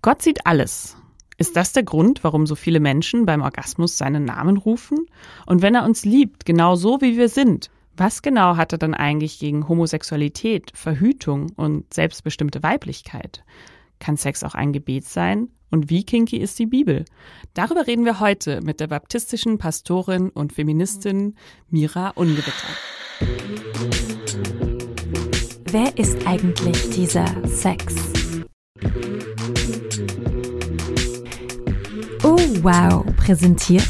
Gott sieht alles. Ist das der Grund, warum so viele Menschen beim Orgasmus seinen Namen rufen? Und wenn er uns liebt, genau so wie wir sind, was genau hat er dann eigentlich gegen Homosexualität, Verhütung und selbstbestimmte Weiblichkeit? Kann Sex auch ein Gebet sein? Und wie kinky ist die Bibel? Darüber reden wir heute mit der baptistischen Pastorin und Feministin Mira Ungewitter. Wer ist eigentlich dieser Sex? Wow, präsentiert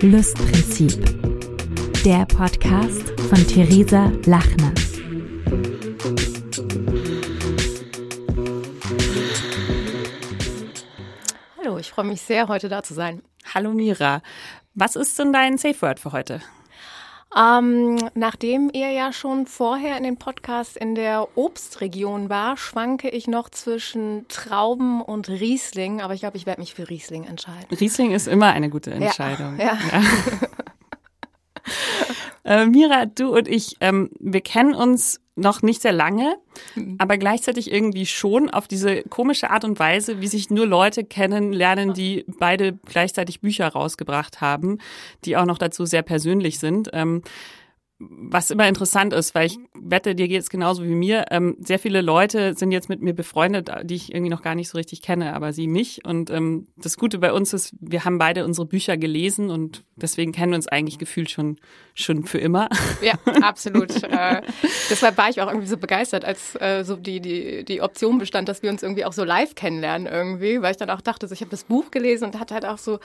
Lustprinzip. Der Podcast von Theresa Lachner. Hallo, ich freue mich sehr, heute da zu sein. Hallo Mira. Was ist denn dein Safe Word für heute? Ähm, nachdem ihr ja schon vorher in den Podcast in der Obstregion war, schwanke ich noch zwischen Trauben und Riesling, aber ich glaube, ich werde mich für Riesling entscheiden. Riesling ist immer eine gute Entscheidung. Ja. ja. äh, Mira, du und ich, ähm, wir kennen uns noch nicht sehr lange, mhm. aber gleichzeitig irgendwie schon auf diese komische Art und Weise, wie sich nur Leute kennenlernen, die beide gleichzeitig Bücher rausgebracht haben, die auch noch dazu sehr persönlich sind. Ähm, was immer interessant ist, weil ich wette, dir geht es genauso wie mir. Ähm, sehr viele Leute sind jetzt mit mir befreundet, die ich irgendwie noch gar nicht so richtig kenne, aber sie mich. Und ähm, das Gute bei uns ist, wir haben beide unsere Bücher gelesen und deswegen kennen wir uns eigentlich gefühlt schon schon für immer. Ja, absolut. äh, deshalb war ich auch irgendwie so begeistert, als äh, so die die die Option bestand, dass wir uns irgendwie auch so live kennenlernen irgendwie, weil ich dann auch dachte, so, ich habe das Buch gelesen und hatte halt auch so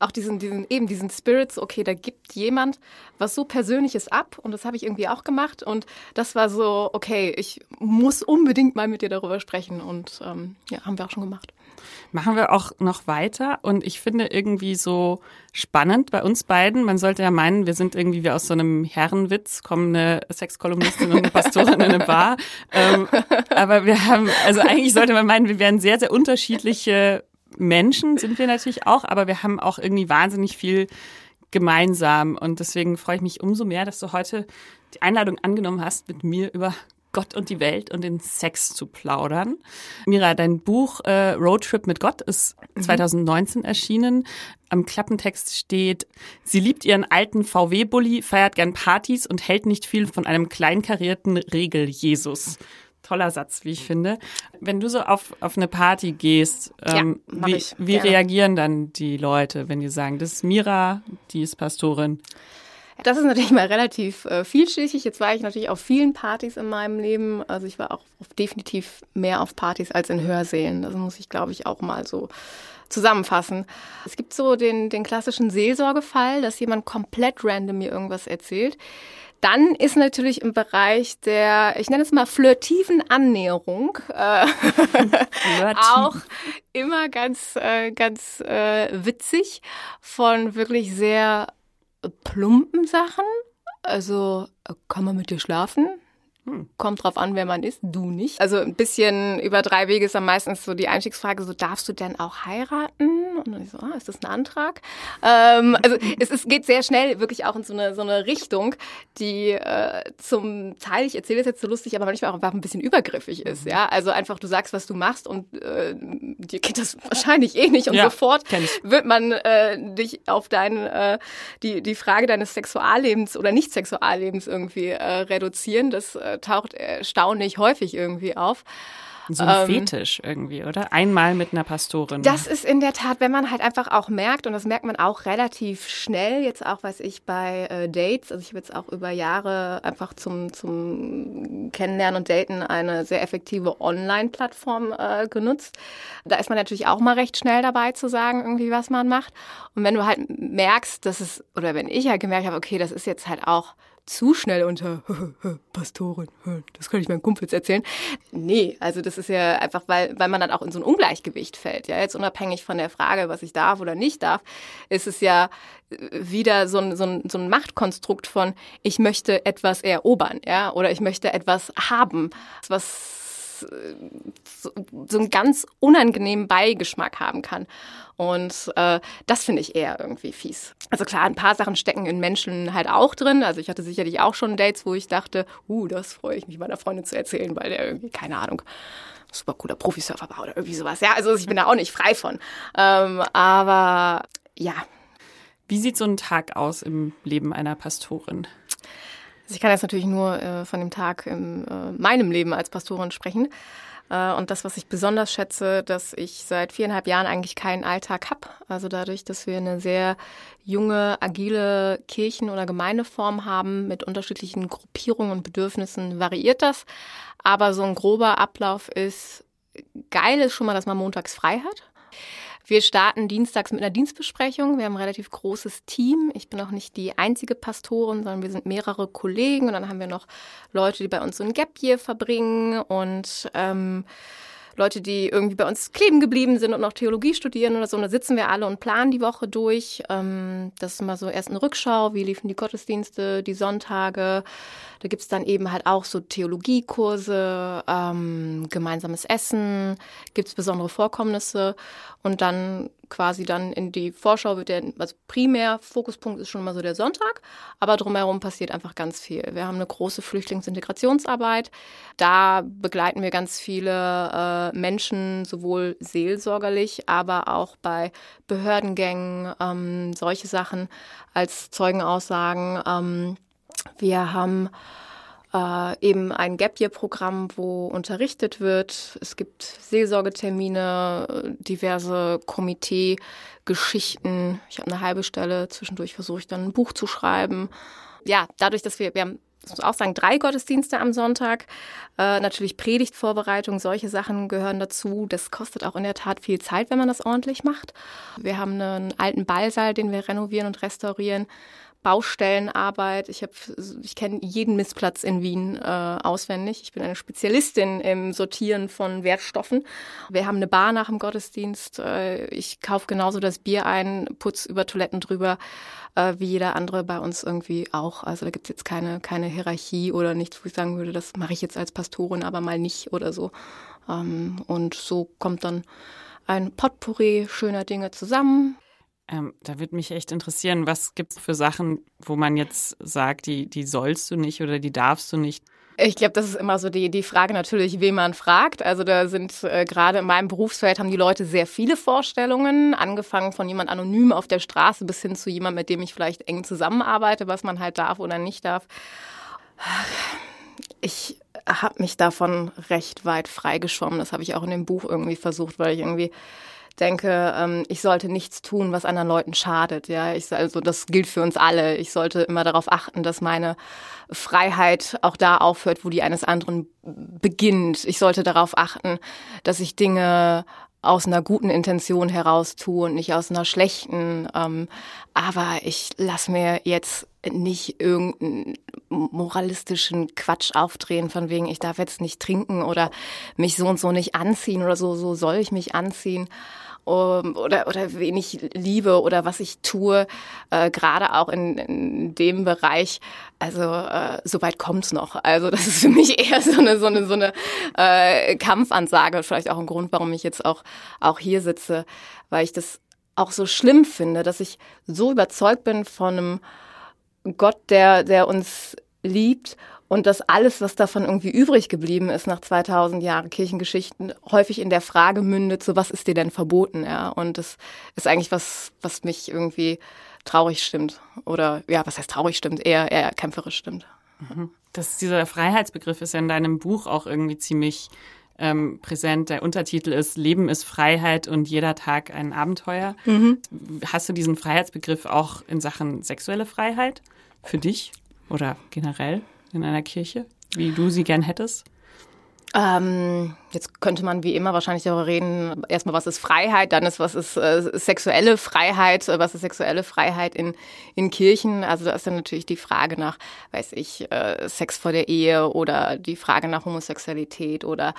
auch diesen diesen eben diesen Spirits. Okay, da gibt jemand was so Persönliches ab und das habe ich irgendwie auch gemacht. Und das war so, okay, ich muss unbedingt mal mit dir darüber sprechen. Und ähm, ja, haben wir auch schon gemacht. Machen wir auch noch weiter. Und ich finde irgendwie so spannend bei uns beiden. Man sollte ja meinen, wir sind irgendwie wie aus so einem Herrenwitz, kommen eine Sexkolumnistin und eine Pastorin in eine Bar. Ähm, aber wir haben, also eigentlich sollte man meinen, wir wären sehr, sehr unterschiedliche Menschen, sind wir natürlich auch, aber wir haben auch irgendwie wahnsinnig viel gemeinsam. Und deswegen freue ich mich umso mehr, dass du heute die Einladung angenommen hast, mit mir über Gott und die Welt und den Sex zu plaudern. Mira, dein Buch äh, Roadtrip mit Gott ist 2019 mhm. erschienen. Am Klappentext steht, sie liebt ihren alten VW-Bully, feiert gern Partys und hält nicht viel von einem kleinkarierten Regel-Jesus toller Satz, wie ich finde. Wenn du so auf, auf eine Party gehst, ähm, ja, wie, wie reagieren dann die Leute, wenn die sagen, das ist Mira, die ist Pastorin? Das ist natürlich mal relativ äh, vielschichtig. Jetzt war ich natürlich auf vielen Partys in meinem Leben. Also ich war auch definitiv mehr auf Partys als in Hörsälen. Das muss ich, glaube ich, auch mal so zusammenfassen. Es gibt so den, den klassischen Seelsorgefall, dass jemand komplett random mir irgendwas erzählt. Dann ist natürlich im Bereich der, ich nenne es mal flirtiven Annäherung, äh, auch immer ganz, äh, ganz äh, witzig von wirklich sehr plumpen Sachen. Also, äh, kann man mit dir schlafen? Hm. Kommt drauf an, wer man ist, du nicht. Also ein bisschen über drei Wege ist dann meistens so die Einstiegsfrage, so darfst du denn auch heiraten? Und dann ich so, ah, ist das ein Antrag? Ähm, also es, es geht sehr schnell wirklich auch in so eine, so eine Richtung, die äh, zum Teil, ich erzähle es jetzt so lustig, aber manchmal auch einfach ein bisschen übergriffig ist. Ja, Also einfach, du sagst, was du machst und äh, dir geht das wahrscheinlich eh nicht und ja, sofort wird man äh, dich auf dein, äh, die, die Frage deines Sexuallebens oder Nicht-Sexuallebens irgendwie äh, reduzieren. Das äh, taucht erstaunlich häufig irgendwie auf. So ein ähm, Fetisch irgendwie, oder? Einmal mit einer Pastorin. Das ist in der Tat, wenn man halt einfach auch merkt, und das merkt man auch relativ schnell, jetzt auch, weiß ich, bei äh, Dates, also ich habe jetzt auch über Jahre einfach zum, zum Kennenlernen und Daten eine sehr effektive Online-Plattform äh, genutzt. Da ist man natürlich auch mal recht schnell dabei zu sagen, irgendwie, was man macht. Und wenn du halt merkst, dass es, oder wenn ich halt gemerkt habe, okay, das ist jetzt halt auch zu schnell unter Pastorin, das kann ich meinen Kumpels erzählen. Nee, also das ist ja einfach, weil, weil man dann auch in so ein Ungleichgewicht fällt. Ja, jetzt unabhängig von der Frage, was ich darf oder nicht darf, ist es ja wieder so ein, so ein, so ein Machtkonstrukt von, ich möchte etwas erobern, ja, oder ich möchte etwas haben, was was äh, so, so einen ganz unangenehmen Beigeschmack haben kann. Und äh, das finde ich eher irgendwie fies. Also klar, ein paar Sachen stecken in Menschen halt auch drin. Also ich hatte sicherlich auch schon Dates, wo ich dachte, uh, das freue ich mich meiner Freundin zu erzählen, weil der irgendwie, keine Ahnung, super cooler Profisurfer war oder irgendwie sowas. Ja, also ich bin da auch nicht frei von. Ähm, aber ja. Wie sieht so ein Tag aus im Leben einer Pastorin? Also ich kann jetzt natürlich nur äh, von dem Tag in äh, meinem Leben als Pastorin sprechen. Äh, und das, was ich besonders schätze, dass ich seit viereinhalb Jahren eigentlich keinen Alltag habe. Also dadurch, dass wir eine sehr junge, agile Kirchen- oder Gemeindeform haben mit unterschiedlichen Gruppierungen und Bedürfnissen, variiert das. Aber so ein grober Ablauf ist, geil ist schon mal, dass man montags frei hat. Wir starten dienstags mit einer Dienstbesprechung. Wir haben ein relativ großes Team. Ich bin auch nicht die einzige Pastorin, sondern wir sind mehrere Kollegen. Und dann haben wir noch Leute, die bei uns so ein Gap Year verbringen und ähm, Leute, die irgendwie bei uns kleben geblieben sind und noch Theologie studieren oder so. Und da sitzen wir alle und planen die Woche durch. Ähm, das ist immer so erst eine Rückschau, wie liefen die Gottesdienste, die Sonntage. Da gibt's dann eben halt auch so Theologiekurse, ähm, gemeinsames Essen, gibt's besondere Vorkommnisse und dann quasi dann in die Vorschau wird der, also primär Fokuspunkt ist schon mal so der Sonntag, aber drumherum passiert einfach ganz viel. Wir haben eine große Flüchtlingsintegrationsarbeit. Da begleiten wir ganz viele äh, Menschen, sowohl seelsorgerlich, aber auch bei Behördengängen, ähm, solche Sachen als Zeugenaussagen. Ähm, wir haben äh, eben ein Gap Year Programm, wo unterrichtet wird. Es gibt Seelsorgetermine, diverse Komitee-Geschichten. Ich habe eine halbe Stelle. Zwischendurch versuche ich dann ein Buch zu schreiben. Ja, dadurch, dass wir, wir haben ich muss auch sagen, drei Gottesdienste am Sonntag. Äh, natürlich Predigtvorbereitung, solche Sachen gehören dazu. Das kostet auch in der Tat viel Zeit, wenn man das ordentlich macht. Wir haben einen alten Ballsaal, den wir renovieren und restaurieren. Baustellenarbeit. Ich habe, ich kenne jeden Missplatz in Wien äh, auswendig. Ich bin eine Spezialistin im Sortieren von Wertstoffen. Wir haben eine Bar nach dem Gottesdienst. Äh, ich kaufe genauso das Bier ein, putz über Toiletten drüber, äh, wie jeder andere bei uns irgendwie auch. Also da gibt's jetzt keine, keine Hierarchie oder nichts, wo ich sagen würde, das mache ich jetzt als Pastorin, aber mal nicht oder so. Ähm, und so kommt dann ein Potpourri schöner Dinge zusammen. Ähm, da würde mich echt interessieren, was gibt es für Sachen, wo man jetzt sagt, die, die sollst du nicht oder die darfst du nicht? Ich glaube, das ist immer so die, die Frage natürlich, wen man fragt. Also da sind äh, gerade in meinem Berufsfeld haben die Leute sehr viele Vorstellungen, angefangen von jemand anonym auf der Straße bis hin zu jemand, mit dem ich vielleicht eng zusammenarbeite, was man halt darf oder nicht darf. Ich habe mich davon recht weit freigeschwommen. Das habe ich auch in dem Buch irgendwie versucht, weil ich irgendwie denke, ähm, ich sollte nichts tun, was anderen Leuten schadet. Ja, ich, also das gilt für uns alle. Ich sollte immer darauf achten, dass meine Freiheit auch da aufhört, wo die eines anderen beginnt. Ich sollte darauf achten, dass ich Dinge aus einer guten Intention heraus tue und nicht aus einer schlechten. Ähm, aber ich lasse mir jetzt nicht irgendeinen moralistischen Quatsch aufdrehen, von wegen, ich darf jetzt nicht trinken oder mich so und so nicht anziehen oder so, so soll ich mich anziehen um, oder, oder wen ich liebe oder was ich tue, äh, gerade auch in, in dem Bereich. Also äh, so weit kommt's noch. Also das ist für mich eher so eine so eine so eine äh, Kampfansage, vielleicht auch ein Grund, warum ich jetzt auch auch hier sitze, weil ich das auch so schlimm finde, dass ich so überzeugt bin von einem Gott, der der uns liebt und dass alles, was davon irgendwie übrig geblieben ist nach 2000 Jahren Kirchengeschichten, häufig in der Frage mündet, so was ist dir denn verboten, ja? Und das ist eigentlich was, was mich irgendwie traurig stimmt. Oder ja, was heißt traurig stimmt, eher, eher kämpferisch stimmt. Mhm. Das, dieser Freiheitsbegriff ist ja in deinem Buch auch irgendwie ziemlich ähm, präsent. Der Untertitel ist Leben ist Freiheit und jeder Tag ein Abenteuer. Mhm. Hast du diesen Freiheitsbegriff auch in Sachen sexuelle Freiheit für dich oder generell? In einer Kirche, wie du sie gern hättest? Ähm, jetzt könnte man wie immer wahrscheinlich darüber reden, erstmal was ist Freiheit, dann ist was ist äh, sexuelle Freiheit, was ist sexuelle Freiheit in, in Kirchen. Also da ist dann natürlich die Frage nach, weiß ich, äh, Sex vor der Ehe oder die Frage nach Homosexualität oder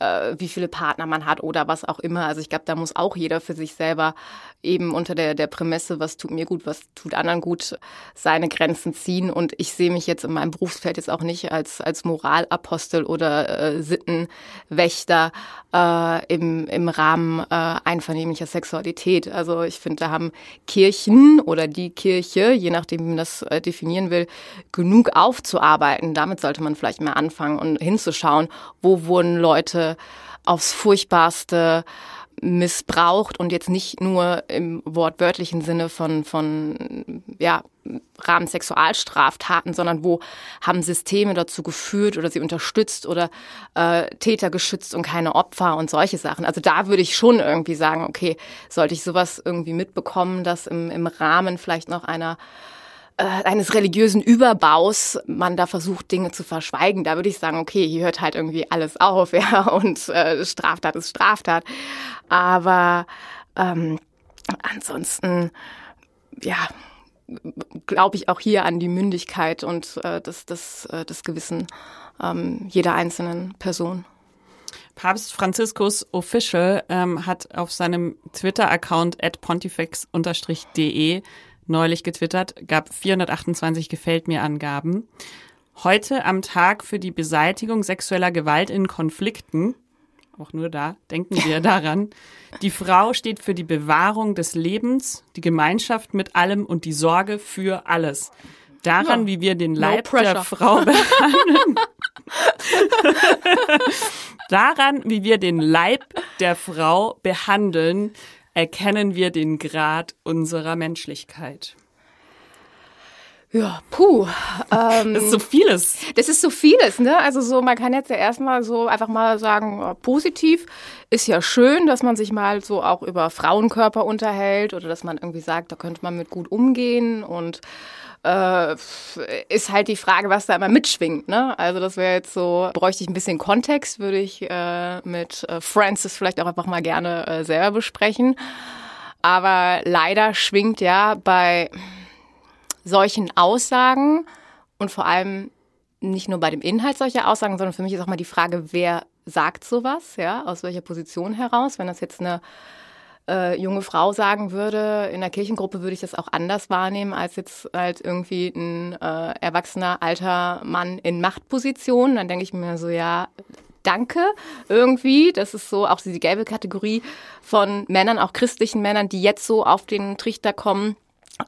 äh, wie viele Partner man hat oder was auch immer. Also ich glaube, da muss auch jeder für sich selber eben unter der, der Prämisse, was tut mir gut, was tut anderen gut, seine Grenzen ziehen. Und ich sehe mich jetzt in meinem Berufsfeld jetzt auch nicht als, als Moralapostel oder äh, Sittenwächter äh, im, im Rahmen äh, einvernehmlicher Sexualität. Also ich finde, da haben Kirchen oder die Kirche, je nachdem, wie man das äh, definieren will, genug aufzuarbeiten. Damit sollte man vielleicht mal anfangen und hinzuschauen, wo wurden Leute aufs Furchtbarste missbraucht und jetzt nicht nur im wortwörtlichen Sinne von, von ja, Rahmen Sexualstraftaten, sondern wo haben Systeme dazu geführt oder sie unterstützt oder äh, Täter geschützt und keine Opfer und solche Sachen. Also da würde ich schon irgendwie sagen, okay, sollte ich sowas irgendwie mitbekommen, dass im, im Rahmen vielleicht noch einer eines religiösen Überbaus man da versucht, Dinge zu verschweigen. Da würde ich sagen, okay, hier hört halt irgendwie alles auf, ja, und äh, Straftat ist Straftat. Aber ähm, ansonsten, ja, glaube ich auch hier an die Mündigkeit und äh, das, das, äh, das Gewissen ähm, jeder einzelnen Person. Papst Franziskus Official ähm, hat auf seinem Twitter-Account at pontifex-de neulich getwittert, gab 428 Gefällt mir Angaben. Heute am Tag für die Beseitigung sexueller Gewalt in Konflikten, auch nur da, denken wir daran. Die Frau steht für die Bewahrung des Lebens, die Gemeinschaft mit allem und die Sorge für alles. Daran, ja. wie wir den Leib no der Frau behandeln. Daran, wie wir den Leib der Frau behandeln, erkennen wir den Grad unserer Menschlichkeit. Ja, puh. Ähm, das ist so vieles. Das ist so vieles, ne? Also so, man kann jetzt ja erstmal so einfach mal sagen, positiv ist ja schön, dass man sich mal so auch über Frauenkörper unterhält oder dass man irgendwie sagt, da könnte man mit gut umgehen und äh, ist halt die Frage, was da immer mitschwingt. Ne? Also das wäre jetzt so, bräuchte ich ein bisschen Kontext, würde ich äh, mit äh, Francis vielleicht auch einfach mal gerne äh, selber besprechen. Aber leider schwingt ja bei solchen Aussagen und vor allem nicht nur bei dem Inhalt solcher Aussagen, sondern für mich ist auch mal die Frage, wer sagt sowas, ja, aus welcher Position heraus. Wenn das jetzt eine äh, junge Frau sagen würde, in der Kirchengruppe würde ich das auch anders wahrnehmen als jetzt halt irgendwie ein äh, erwachsener alter Mann in Machtposition. Dann denke ich mir so, ja, danke irgendwie. Das ist so auch die gelbe Kategorie von Männern, auch christlichen Männern, die jetzt so auf den Trichter kommen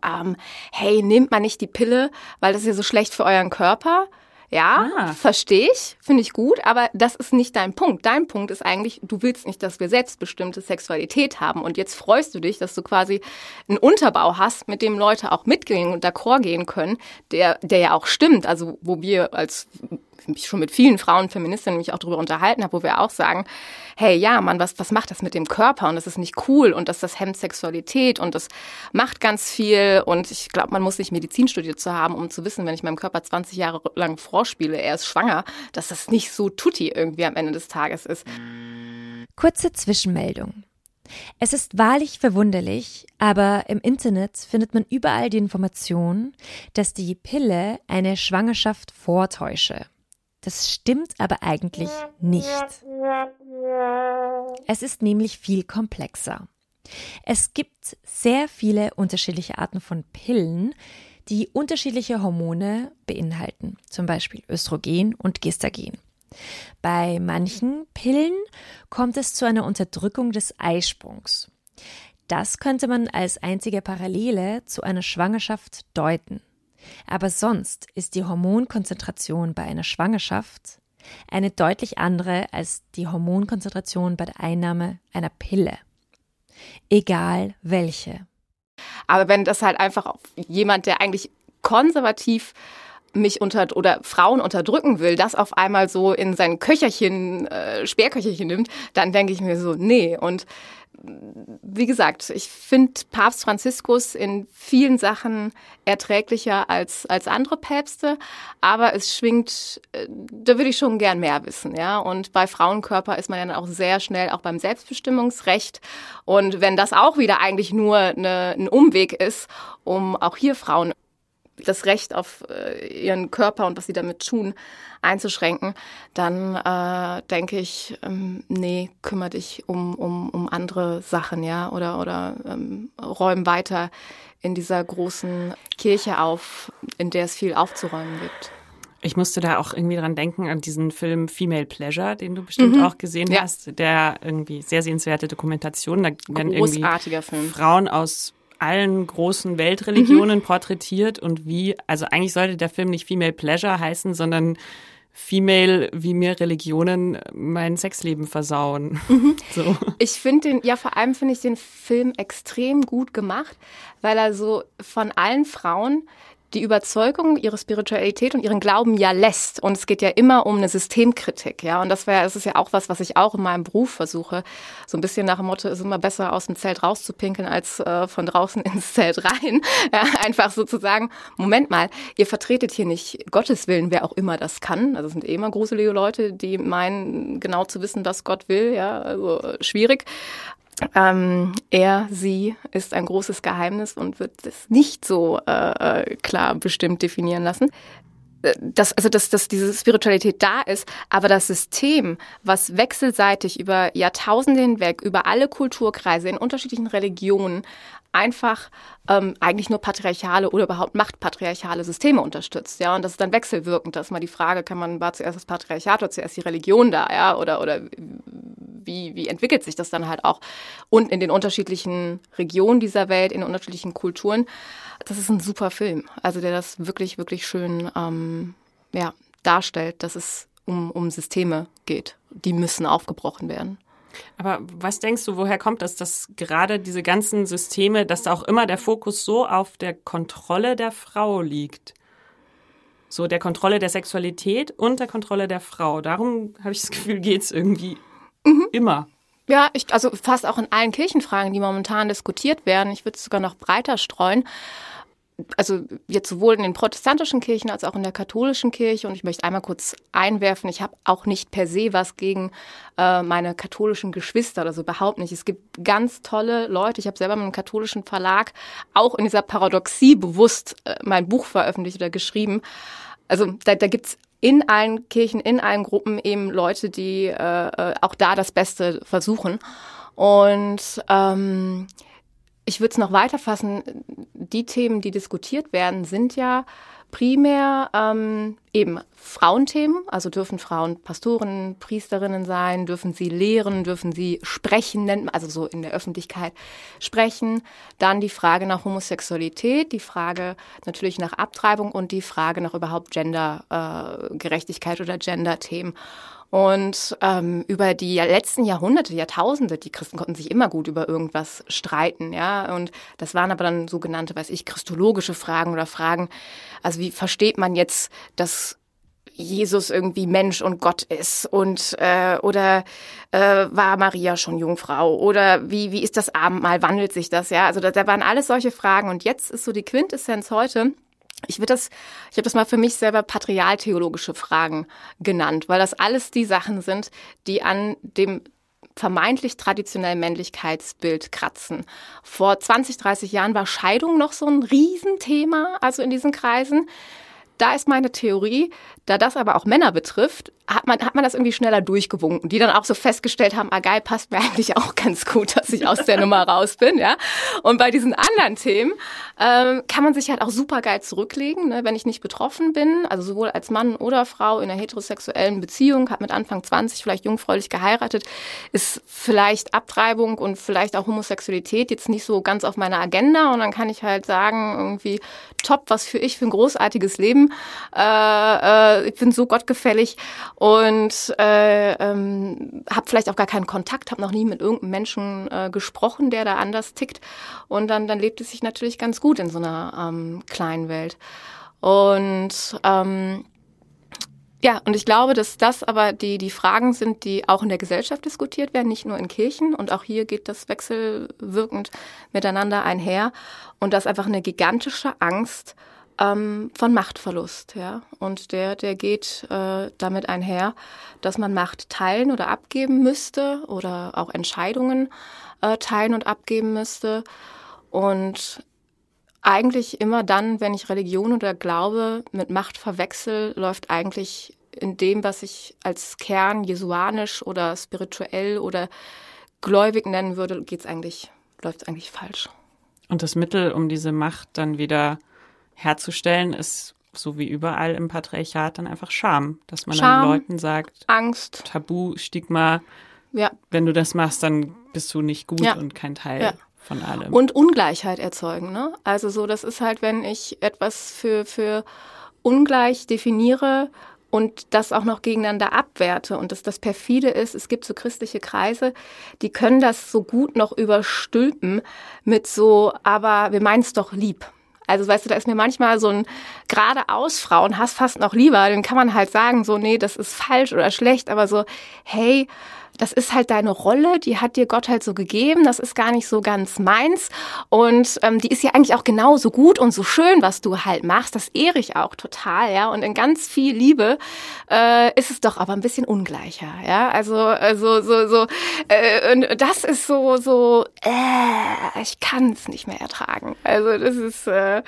ähm, hey, nehmt mal nicht die Pille, weil das ist ja so schlecht für euren Körper. Ja, ah. verstehe ich, finde ich gut, aber das ist nicht dein Punkt. Dein Punkt ist eigentlich, du willst nicht, dass wir selbstbestimmte Sexualität haben. Und jetzt freust du dich, dass du quasi einen Unterbau hast, mit dem Leute auch mitgehen und d'accord gehen können, der, der ja auch stimmt. Also, wo wir als mich schon mit vielen Frauen, Feministinnen mich auch darüber unterhalten habe, wo wir auch sagen, hey, ja, Mann, was, was macht das mit dem Körper? Und das ist nicht cool und das, das hemmt Sexualität und das macht ganz viel. Und ich glaube, man muss nicht Medizin studiert zu haben, um zu wissen, wenn ich meinem Körper 20 Jahre lang vorspiele, er ist schwanger, dass das nicht so tutti irgendwie am Ende des Tages ist. Kurze Zwischenmeldung. Es ist wahrlich verwunderlich, aber im Internet findet man überall die Information, dass die Pille eine Schwangerschaft vortäusche. Das stimmt aber eigentlich nicht. Es ist nämlich viel komplexer. Es gibt sehr viele unterschiedliche Arten von Pillen, die unterschiedliche Hormone beinhalten, zum Beispiel Östrogen und Gestagen. Bei manchen Pillen kommt es zu einer Unterdrückung des Eisprungs. Das könnte man als einzige Parallele zu einer Schwangerschaft deuten. Aber sonst ist die Hormonkonzentration bei einer Schwangerschaft eine deutlich andere als die Hormonkonzentration bei der Einnahme einer Pille. Egal welche. Aber wenn das halt einfach jemand, der eigentlich konservativ mich unter oder Frauen unterdrücken will, das auf einmal so in sein Köcherchen, äh, Sperrköcherchen nimmt, dann denke ich mir so, nee. Und wie gesagt, ich finde Papst Franziskus in vielen Sachen erträglicher als, als andere Päpste, aber es schwingt, äh, da würde ich schon gern mehr wissen, ja. Und bei Frauenkörper ist man dann auch sehr schnell auch beim Selbstbestimmungsrecht. Und wenn das auch wieder eigentlich nur eine, ein Umweg ist, um auch hier Frauen das Recht auf äh, ihren Körper und was sie damit tun einzuschränken, dann äh, denke ich, ähm, nee, kümmere dich um, um, um andere Sachen, ja, oder, oder ähm, räum weiter in dieser großen Kirche auf, in der es viel aufzuräumen gibt. Ich musste da auch irgendwie dran denken an diesen Film Female Pleasure, den du bestimmt mhm. auch gesehen ja. hast, der irgendwie sehr sehenswerte Dokumentation. Da werden irgendwie Film. Frauen aus allen großen Weltreligionen mhm. porträtiert und wie, also eigentlich sollte der Film nicht Female Pleasure heißen, sondern Female, wie mir Religionen mein Sexleben versauen. Mhm. So. Ich finde den, ja, vor allem finde ich den Film extrem gut gemacht, weil er so von allen Frauen die Überzeugung, ihre Spiritualität und ihren Glauben ja lässt. Und es geht ja immer um eine Systemkritik, ja. Und das wäre, es ist ja auch was, was ich auch in meinem Beruf versuche. So ein bisschen nach dem Motto, ist immer besser aus dem Zelt rauszupinkeln, als äh, von draußen ins Zelt rein. Ja, einfach sozusagen, Moment mal, ihr vertretet hier nicht Gottes Willen, wer auch immer das kann. Also es sind eh immer gruselige Leute, die meinen, genau zu wissen, was Gott will, ja. Also schwierig. Ähm, er, sie ist ein großes Geheimnis und wird es nicht so äh, äh, klar bestimmt definieren lassen. Äh, dass, also dass, dass diese Spiritualität da ist, aber das System, was wechselseitig über Jahrtausende hinweg, über alle Kulturkreise in unterschiedlichen Religionen einfach ähm, eigentlich nur patriarchale oder überhaupt machtpatriarchale Systeme unterstützt. Ja, und das ist dann wechselwirkend. Da ist mal die Frage, kann man, war zuerst das Patriarchat oder zuerst die Religion da, ja, oder, oder wie, wie entwickelt sich das dann halt auch? Und in den unterschiedlichen Regionen dieser Welt, in unterschiedlichen Kulturen. Das ist ein super Film. Also der das wirklich, wirklich schön ähm, ja, darstellt, dass es um, um Systeme geht. Die müssen aufgebrochen werden. Aber was denkst du, woher kommt das, dass gerade diese ganzen Systeme, dass da auch immer der Fokus so auf der Kontrolle der Frau liegt? So der Kontrolle der Sexualität und der Kontrolle der Frau. Darum habe ich das Gefühl, geht es irgendwie mhm. immer. Ja, ich, also fast auch in allen Kirchenfragen, die momentan diskutiert werden. Ich würde es sogar noch breiter streuen also jetzt sowohl in den protestantischen Kirchen als auch in der katholischen Kirche. Und ich möchte einmal kurz einwerfen, ich habe auch nicht per se was gegen äh, meine katholischen Geschwister oder so, überhaupt nicht. Es gibt ganz tolle Leute. Ich habe selber mit einem katholischen Verlag auch in dieser Paradoxie bewusst äh, mein Buch veröffentlicht oder geschrieben. Also da, da gibt's in allen Kirchen, in allen Gruppen eben Leute, die äh, äh auch da das Beste versuchen. Und ähm, ich würde es noch weiter fassen. Die Themen, die diskutiert werden, sind ja primär ähm, eben Frauenthemen. Also dürfen Frauen Pastoren, Priesterinnen sein, dürfen sie lehren, dürfen sie sprechen, also so in der Öffentlichkeit sprechen. Dann die Frage nach Homosexualität, die Frage natürlich nach Abtreibung und die Frage nach überhaupt Gendergerechtigkeit äh, oder Gender-Themen. Und ähm, über die letzten Jahrhunderte, Jahrtausende, die Christen konnten sich immer gut über irgendwas streiten, ja. Und das waren aber dann sogenannte, weiß ich, christologische Fragen oder Fragen. Also wie versteht man jetzt, dass Jesus irgendwie Mensch und Gott ist? Und äh, oder äh, war Maria schon Jungfrau? Oder wie wie ist das Abendmahl? Wandelt sich das? Ja also da, da waren alles solche Fragen. Und jetzt ist so die Quintessenz heute ich würde das, ich habe das mal für mich selber patrialtheologische Fragen genannt, weil das alles die Sachen sind, die an dem vermeintlich traditionellen Männlichkeitsbild kratzen. Vor 20, 30 Jahren war Scheidung noch so ein Riesenthema, also in diesen Kreisen. Da ist meine Theorie, da das aber auch Männer betrifft, hat man, hat man das irgendwie schneller durchgewunken, die dann auch so festgestellt haben, ah geil, passt mir eigentlich auch ganz gut, dass ich aus der Nummer raus bin, ja. Und bei diesen anderen Themen ähm, kann man sich halt auch super geil zurücklegen, ne, wenn ich nicht betroffen bin, also sowohl als Mann oder Frau in einer heterosexuellen Beziehung, hat mit Anfang 20 vielleicht jungfräulich geheiratet, ist vielleicht Abtreibung und vielleicht auch Homosexualität jetzt nicht so ganz auf meiner Agenda und dann kann ich halt sagen, irgendwie top, was für ich für ein großartiges Leben. Äh, äh, ich bin so gottgefällig und äh, ähm, habe vielleicht auch gar keinen Kontakt, habe noch nie mit irgendeinem Menschen äh, gesprochen, der da anders tickt. Und dann, dann lebt es sich natürlich ganz gut in so einer ähm, kleinen Welt. Und ähm, ja, und ich glaube, dass das aber die, die Fragen sind, die auch in der Gesellschaft diskutiert werden, nicht nur in Kirchen. Und auch hier geht das wechselwirkend miteinander einher. Und das ist einfach eine gigantische Angst ähm, von Machtverlust, ja. Und der, der geht äh, damit einher, dass man Macht teilen oder abgeben müsste oder auch Entscheidungen äh, teilen und abgeben müsste. Und eigentlich immer dann, wenn ich Religion oder Glaube mit Macht verwechsel, läuft eigentlich in dem, was ich als Kern jesuanisch oder spirituell oder gläubig nennen würde, geht's eigentlich, läuft eigentlich falsch. Und das Mittel, um diese Macht dann wieder herzustellen, ist so wie überall im Patriarchat dann einfach Scham, dass man Scham, dann Leuten sagt, Angst. Tabu, Stigma, Ja. wenn du das machst, dann bist du nicht gut Ja. und kein Teil Ja. von allem. Und Ungleichheit erzeugen. Ne? Also so, das ist halt, wenn ich etwas für, für ungleich definiere und das auch noch gegeneinander abwerte und dass das perfide ist. Es gibt so christliche Kreise, die können das so gut noch überstülpen mit so, aber wir meinen es doch lieb. Also weißt du, da ist mir manchmal so ein geradeaus Frauenhass fast noch lieber. Dann kann man halt sagen, so, nee, das ist falsch oder schlecht, aber so, hey, das ist halt deine Rolle, die hat dir Gott halt so gegeben, das ist gar nicht so ganz meins. Und ähm, die ist ja eigentlich auch genauso gut und so schön, was du halt machst, das ehre ich auch total, ja. Und in ganz viel Liebe äh, ist es doch aber ein bisschen ungleicher, ja, also also so so äh, und das ist so so äh, ich kann es nicht mehr ertragen, also das ist äh,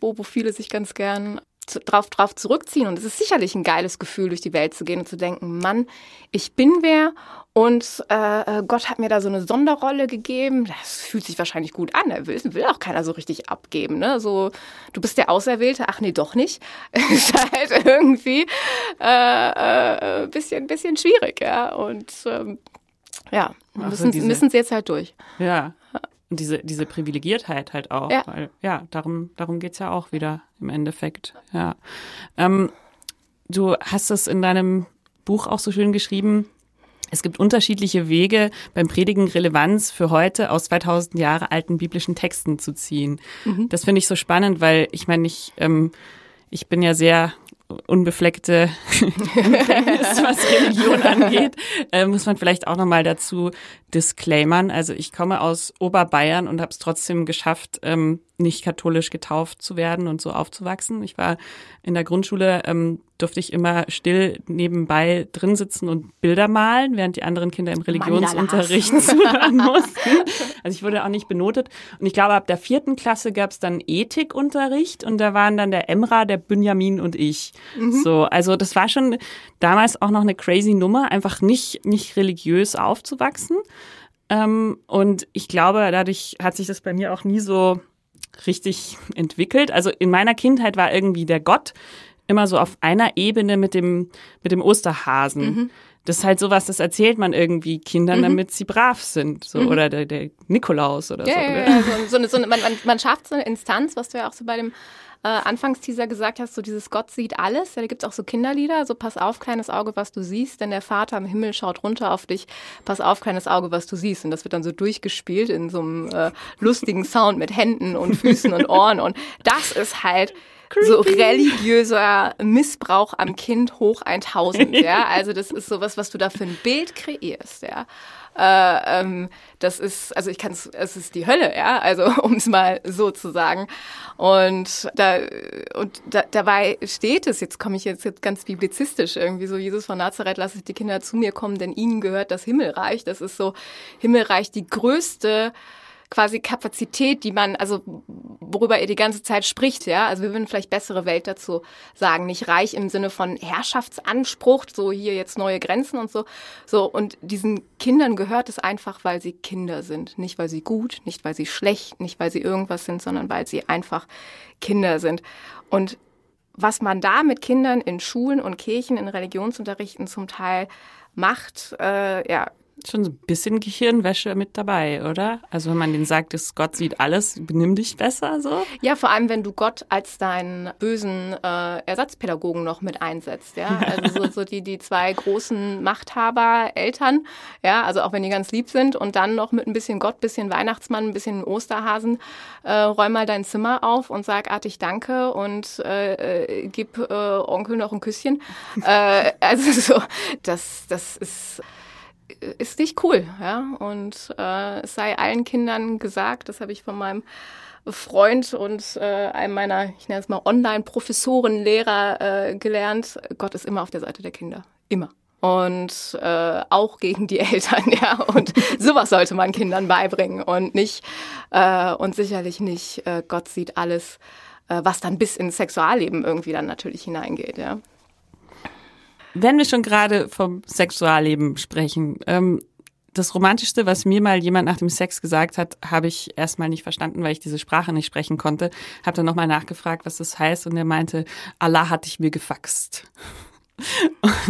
wo, wo viele sich ganz gern drauf, drauf zurückziehen. Und es ist sicherlich ein geiles Gefühl, durch die Welt zu gehen und zu denken, Mann, ich bin wer und äh, Gott hat mir da so eine Sonderrolle gegeben. Das fühlt sich wahrscheinlich gut an. Er will, will auch keiner so richtig abgeben. Ne? So, du bist der Auserwählte. Ach nee, doch nicht. ist halt irgendwie äh, äh, bisschen, bisschen schwierig. Ja? Und ähm, ja, Also müssen, diese- müssen sie jetzt halt durch. Ja. Und diese, diese Privilegiertheit halt auch. Ja. Weil, ja, darum, darum geht's ja auch wieder im Endeffekt. Ja. Ähm, du hast es in deinem Buch auch so schön geschrieben. Es gibt unterschiedliche Wege, beim Predigen Relevanz für heute aus 2000 Jahre alten biblischen Texten zu ziehen. Das finde ich so spannend, weil ich meine, ich, ähm, ich bin ja sehr unbefleckte Empfängnis, was Religion angeht, äh, muss man vielleicht auch nochmal dazu disclaimern. Also ich komme aus Oberbayern und habe es trotzdem geschafft, ähm, nicht katholisch getauft zu werden und so aufzuwachsen. Ich war in der Grundschule, ähm, durfte ich immer still nebenbei drin sitzen und Bilder malen, während die anderen Kinder im Religionsunterricht zuhören mussten. Also ich wurde auch nicht benotet. Und ich glaube, ab der vierten Klasse gab es dann Ethikunterricht und da waren dann der Emra, der Benjamin und ich. So, also das war schon damals auch noch eine crazy Nummer, einfach nicht, nicht religiös aufzuwachsen. Ähm, und ich glaube, dadurch hat sich das bei mir auch nie so richtig entwickelt. Also in meiner Kindheit war irgendwie der Gott immer so auf einer Ebene mit dem, mit dem Osterhasen. Das ist halt sowas, das erzählt man irgendwie Kindern, damit sie brav sind. So, Oder der, der Nikolaus oder Ja, so. ja, ja. So, so eine, so eine, man, man, man schafft so eine Instanz, was du ja auch so bei dem äh, Anfangsteaser gesagt hast, so dieses Gott sieht alles. Ja, da gibt's auch so Kinderlieder, so pass auf, kleines Auge, was du siehst, denn der Vater im Himmel schaut runter auf dich, pass auf, kleines Auge, was du siehst. Und das wird dann so durchgespielt in so einem äh, lustigen Sound mit Händen und Füßen und Ohren. Und das ist halt so religiöser Missbrauch am Kind hoch 1000, ja. Also das ist sowas, was du da für ein Bild kreierst, ja. Äh, ähm, das ist, also ich kann es, es ist die Hölle, ja, also um es mal so zu sagen. Und da und da, dabei steht es, jetzt komme ich jetzt, jetzt ganz biblizistisch irgendwie so, Jesus von Nazareth, lasse ich die Kinder zu mir kommen, denn ihnen gehört das Himmelreich. Das ist so Himmelreich die größte quasi Kapazität, die man, also worüber ihr die ganze Zeit spricht, ja. Also wir würden vielleicht bessere Welt dazu sagen. Nicht reich im Sinne von Herrschaftsanspruch, so hier jetzt neue Grenzen und so. So, und diesen Kindern gehört es einfach, weil sie Kinder sind. Nicht, weil sie gut, nicht, weil sie schlecht, nicht, weil sie irgendwas sind, sondern weil sie einfach Kinder sind. Und was man da mit Kindern in Schulen und Kirchen, in Religionsunterrichten zum Teil macht, äh, ja, Schon so ein bisschen Gehirnwäsche mit dabei, oder? Also wenn man denen sagt, dass Gott sieht alles, benimm dich besser, so. Ja, vor allem, wenn du Gott als deinen bösen äh, Ersatzpädagogen noch mit einsetzt, ja. Also so, so die, die zwei großen Machthaber, Eltern, ja, also auch wenn die ganz lieb sind und dann noch mit ein bisschen Gott, bisschen Weihnachtsmann, ein bisschen Osterhasen, äh, räum mal dein Zimmer auf und sag artig Danke und äh, äh, gib äh, Onkel noch ein Küsschen. äh, also so, das, das ist ist nicht cool, ja. Und äh, es sei allen Kindern gesagt, das habe ich von meinem Freund und äh, einem meiner, ich nenne es mal Online-Professoren, Lehrer äh, gelernt, Gott ist immer auf der Seite der Kinder. Immer. Und äh, auch gegen die Eltern, ja. Und sowas sollte man Kindern beibringen und nicht, äh, und sicherlich nicht, äh, Gott sieht alles, äh, was dann bis ins Sexualleben irgendwie dann natürlich hineingeht, ja. Wenn wir schon gerade vom Sexualleben sprechen, ähm, das Romantischste, was mir mal jemand nach dem Sex gesagt hat, habe ich erstmal nicht verstanden, weil ich diese Sprache nicht sprechen konnte. Habe dann nochmal nachgefragt, was das heißt und er meinte, Allah hat dich mir gefaxt.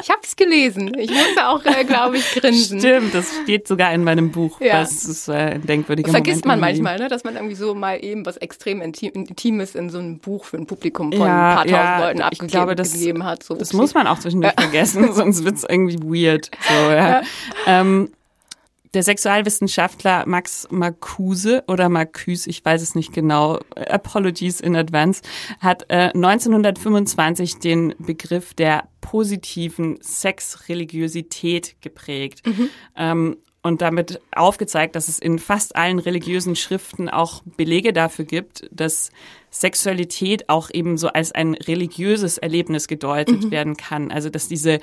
ich habe es gelesen. Ich musste auch, äh, glaube ich, grinsen. Stimmt, das steht sogar in meinem Buch. Ja. Das ist äh, ein denkwürdiger Vergisst Moment man manchmal, ne? dass man irgendwie so mal eben was extrem Intimes in so einem Buch für ein Publikum von ja, ein paar tausend ja, Leuten abgegeben glaube, das, hat. So, das muss man auch zwischendurch vergessen, sonst wird's irgendwie weird. So, ja. Ähm, der Sexualwissenschaftler Max Marcuse oder Marcuse, ich weiß es nicht genau, Apologies in advance, hat äh, 1925 den Begriff der positiven Sexreligiosität geprägt. Mhm. Ähm, und damit aufgezeigt, dass es in fast allen religiösen Schriften auch Belege dafür gibt, dass Sexualität auch eben so als ein religiöses Erlebnis gedeutet mhm. werden kann. Also dass diese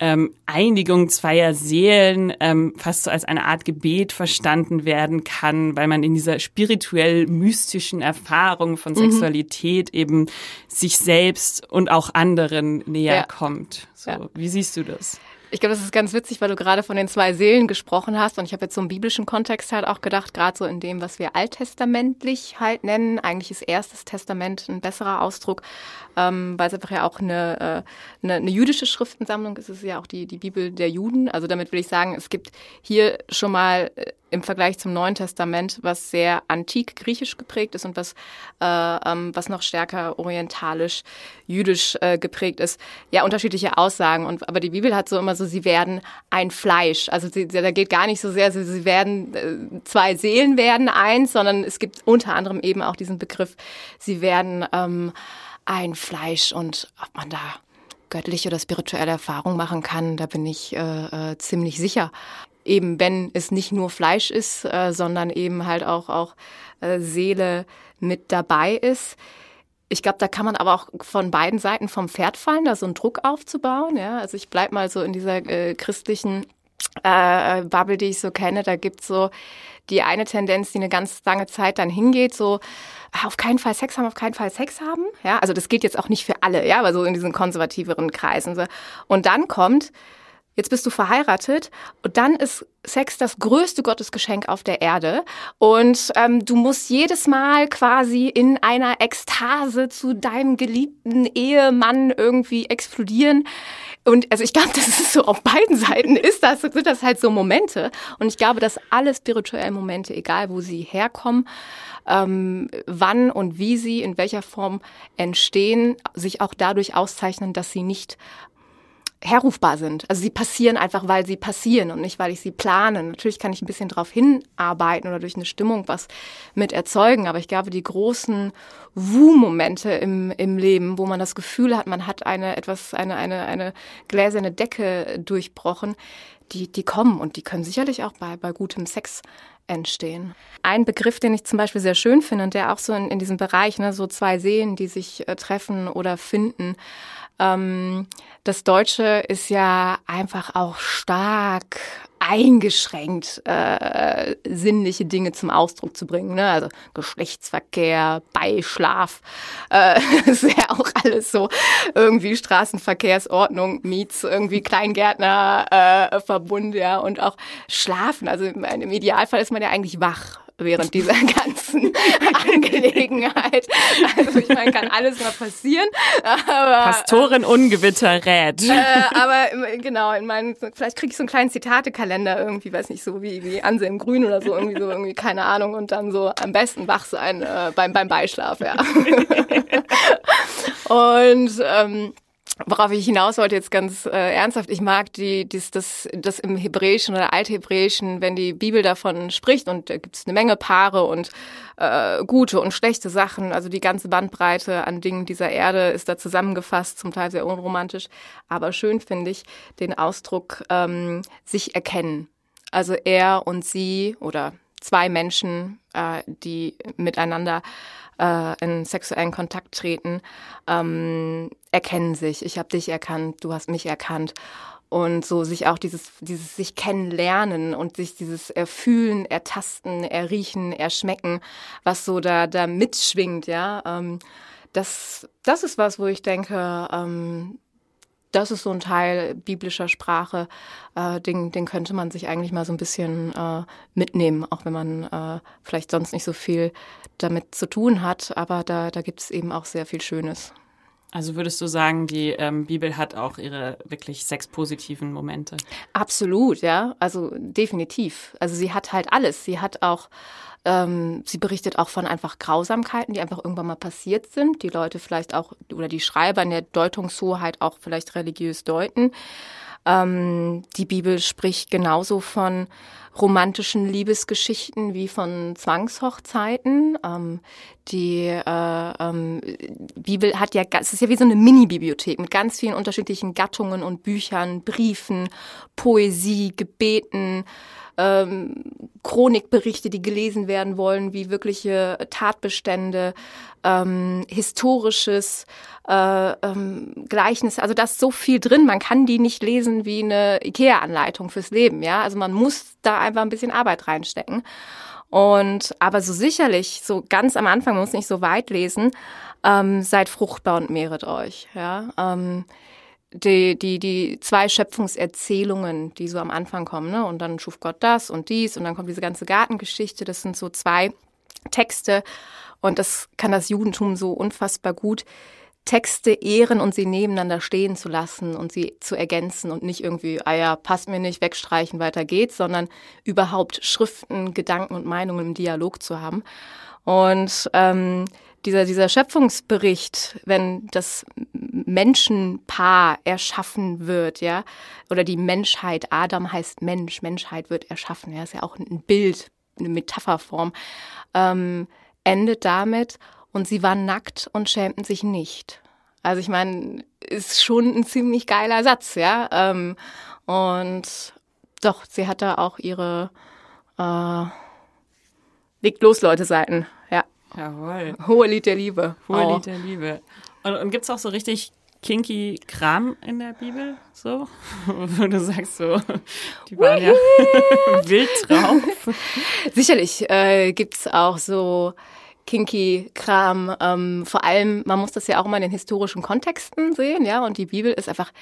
ähm, Einigung zweier Seelen ähm, fast so als eine Art Gebet verstanden werden kann, weil man in dieser spirituell-mystischen Erfahrung von mhm. Sexualität eben sich selbst und auch anderen näher ja. kommt. So, ja. Wie siehst du das? Ich glaube, das ist ganz witzig, weil du gerade von den zwei Seelen gesprochen hast. Und ich habe jetzt so im biblischen Kontext halt auch gedacht, gerade so in dem, was wir alttestamentlich halt nennen. Eigentlich ist erstes Testament ein besserer Ausdruck, ähm, weil es einfach ja auch eine, äh, eine, eine jüdische Schriftensammlung ist. Es ist ja auch die, die Bibel der Juden. Also damit will ich sagen, es gibt hier schon mal äh, im Vergleich zum Neuen Testament, was sehr antik griechisch geprägt ist und was, äh, ähm, was noch stärker orientalisch jüdisch äh, geprägt ist, ja unterschiedliche Aussagen. Und aber die Bibel hat so immer so, sie werden ein Fleisch. Also sie, da geht gar nicht so sehr, sie, sie werden äh, zwei Seelen werden eins, sondern es gibt unter anderem eben auch diesen Begriff, sie werden ähm, ein Fleisch und ob man da göttliche oder spirituelle Erfahrung machen kann, da bin ich äh, äh, ziemlich sicher eben wenn es nicht nur Fleisch ist, äh, sondern eben halt auch, auch äh, Seele mit dabei ist. Ich glaube, da kann man aber auch von beiden Seiten vom Pferd fallen, da so einen Druck aufzubauen. Ja? Also ich bleib mal so in dieser äh, christlichen äh, Bubble, die ich so kenne. Da gibt's so die eine Tendenz, die eine ganz lange Zeit dann hingeht, so ah, auf keinen Fall Sex haben, auf keinen Fall Sex haben. Ja, also das geht jetzt auch nicht für alle, ja, aber so in diesen konservativeren Kreisen. So. Und dann kommt, Jetzt bist du verheiratet und dann ist Sex das größte Gottesgeschenk auf der Erde und ähm, du musst jedes Mal quasi in einer Ekstase zu deinem geliebten Ehemann irgendwie explodieren. Und also ich glaube, das ist so auf beiden Seiten ist das, sind das halt so Momente. Und ich glaube, dass alle spirituellen Momente, egal wo sie herkommen, ähm, wann und wie sie in welcher Form entstehen, sich auch dadurch auszeichnen, dass sie nicht herrufbar sind. Also sie passieren einfach, weil sie passieren und nicht, weil ich sie plane. Natürlich kann ich ein bisschen darauf hinarbeiten oder durch eine Stimmung was mit erzeugen, aber ich glaube, die großen Wu-Momente im, im Leben, wo man das Gefühl hat, man hat eine etwas, eine, eine, eine gläserne Decke durchbrochen, die, die kommen und die können sicherlich auch bei, bei gutem Sex entstehen. Ein Begriff, den ich zum Beispiel sehr schön finde und der auch so in, in diesem Bereich, ne, so zwei Seelen, die sich äh, treffen oder finden, ähm, das Deutsche ist ja einfach auch stark eingeschränkt, äh, sinnliche Dinge zum Ausdruck zu bringen. Ne? Also Geschlechtsverkehr, Beischlaf, äh, ist ja auch alles so irgendwie Straßenverkehrsordnung meets irgendwie Kleingärtner äh, Verbund, ja, und auch Schlafen. Also im Idealfall ist man ja eigentlich wach während dieser ganzen Angelegenheit. Also ich meine, kann alles mal passieren. Aber, Pastorin Ungewitter rät. Äh, aber genau, in meinen, vielleicht kriege ich so einen kleinen Zitatekalender irgendwie, weiß nicht, so wie, wie Anselm Grün oder so, irgendwie so, irgendwie, keine Ahnung, und dann so am besten wach sein äh, beim, beim Beischlaf, ja. und ähm, Worauf ich hinaus wollte jetzt ganz äh, ernsthaft, ich mag die, dies, das, das im Hebräischen oder Althebräischen, wenn die Bibel davon spricht und da gibt es eine Menge Paare und äh, gute und schlechte Sachen, also die ganze Bandbreite an Dingen dieser Erde ist da zusammengefasst, zum Teil sehr unromantisch, aber schön finde ich den Ausdruck ähm, sich erkennen. Also er und sie oder zwei Menschen, äh, die miteinander äh, in sexuellen Kontakt treten, ähm, erkennen sich. Ich habe dich erkannt, du hast mich erkannt. Und so sich auch dieses, dieses sich kennenlernen und sich dieses Erfühlen, Ertasten, Erriechen, Erschmecken, was so da, da mitschwingt, ja. Ähm, das, das ist was, wo ich denke, ähm, das ist so ein Teil biblischer Sprache, äh, den, den könnte man sich eigentlich mal so ein bisschen äh, mitnehmen, auch wenn man äh, vielleicht sonst nicht so viel damit zu tun hat. Aber da, da gibt es eben auch sehr viel Schönes. Also würdest du sagen, die ähm, Bibel hat auch ihre wirklich sexpositiven Momente? Absolut, ja. Also definitiv. Also sie hat halt alles. Sie hat auch ähm, sie berichtet auch von einfach Grausamkeiten, die einfach irgendwann mal passiert sind, die Leute vielleicht auch oder die Schreiber in der Deutungshoheit auch vielleicht religiös deuten. Ähm, die Bibel spricht genauso von romantischen Liebesgeschichten wie von Zwangshochzeiten. Ähm, die äh, ähm, Bibel hat ja, es ist ja wie so eine Mini-Bibliothek mit ganz vielen unterschiedlichen Gattungen und Büchern, Briefen, Poesie, Gebeten, ähm, Chronikberichte, die gelesen werden wollen, wie wirkliche Tatbestände, ähm, historisches äh, ähm, Gleichnis. Also da ist so viel drin, man kann die nicht lesen wie eine IKEA-Anleitung fürs Leben. Ja, also man muss da einfach ein bisschen Arbeit reinstecken. Und aber so sicherlich, so ganz am Anfang, man muss nicht so weit lesen, ähm, seid fruchtbar und mehret euch. Ja. Ähm, die, die, die zwei Schöpfungserzählungen, die so am Anfang kommen, ne? Und dann schuf Gott das und dies und dann kommt diese ganze Gartengeschichte. Das sind so zwei Texte und das kann das Judentum so unfassbar gut. Texte ehren und sie nebeneinander stehen zu lassen und sie zu ergänzen und nicht irgendwie, ah ja, passt mir nicht, wegstreichen, weiter geht's, sondern überhaupt Schriften, Gedanken und Meinungen im Dialog zu haben. Und ähm, dieser, dieser Schöpfungsbericht, wenn das Menschenpaar erschaffen wird, ja, oder die Menschheit, Adam heißt Mensch, Menschheit wird erschaffen, ja, ist ja auch ein Bild, eine Metapherform, ähm, endet damit und sie waren nackt und schämten sich nicht. Also ich meine, ist schon ein ziemlich geiler Satz, ja. Ähm, und doch, sie hatte auch ihre äh, Legt los, Leute, Seiten. Ja. Jawohl. Hohe Lied der Liebe. Hohe oh. Lied der Liebe. Und, und gibt es auch so richtig kinky Kram in der Bibel? So? Wo du sagst so, die waren ja wild drauf. Sicherlich äh, gibt es auch so kinky Kram. Ähm, vor allem, man muss das ja auch immer in den historischen Kontexten sehen, ja. Und die Bibel ist einfach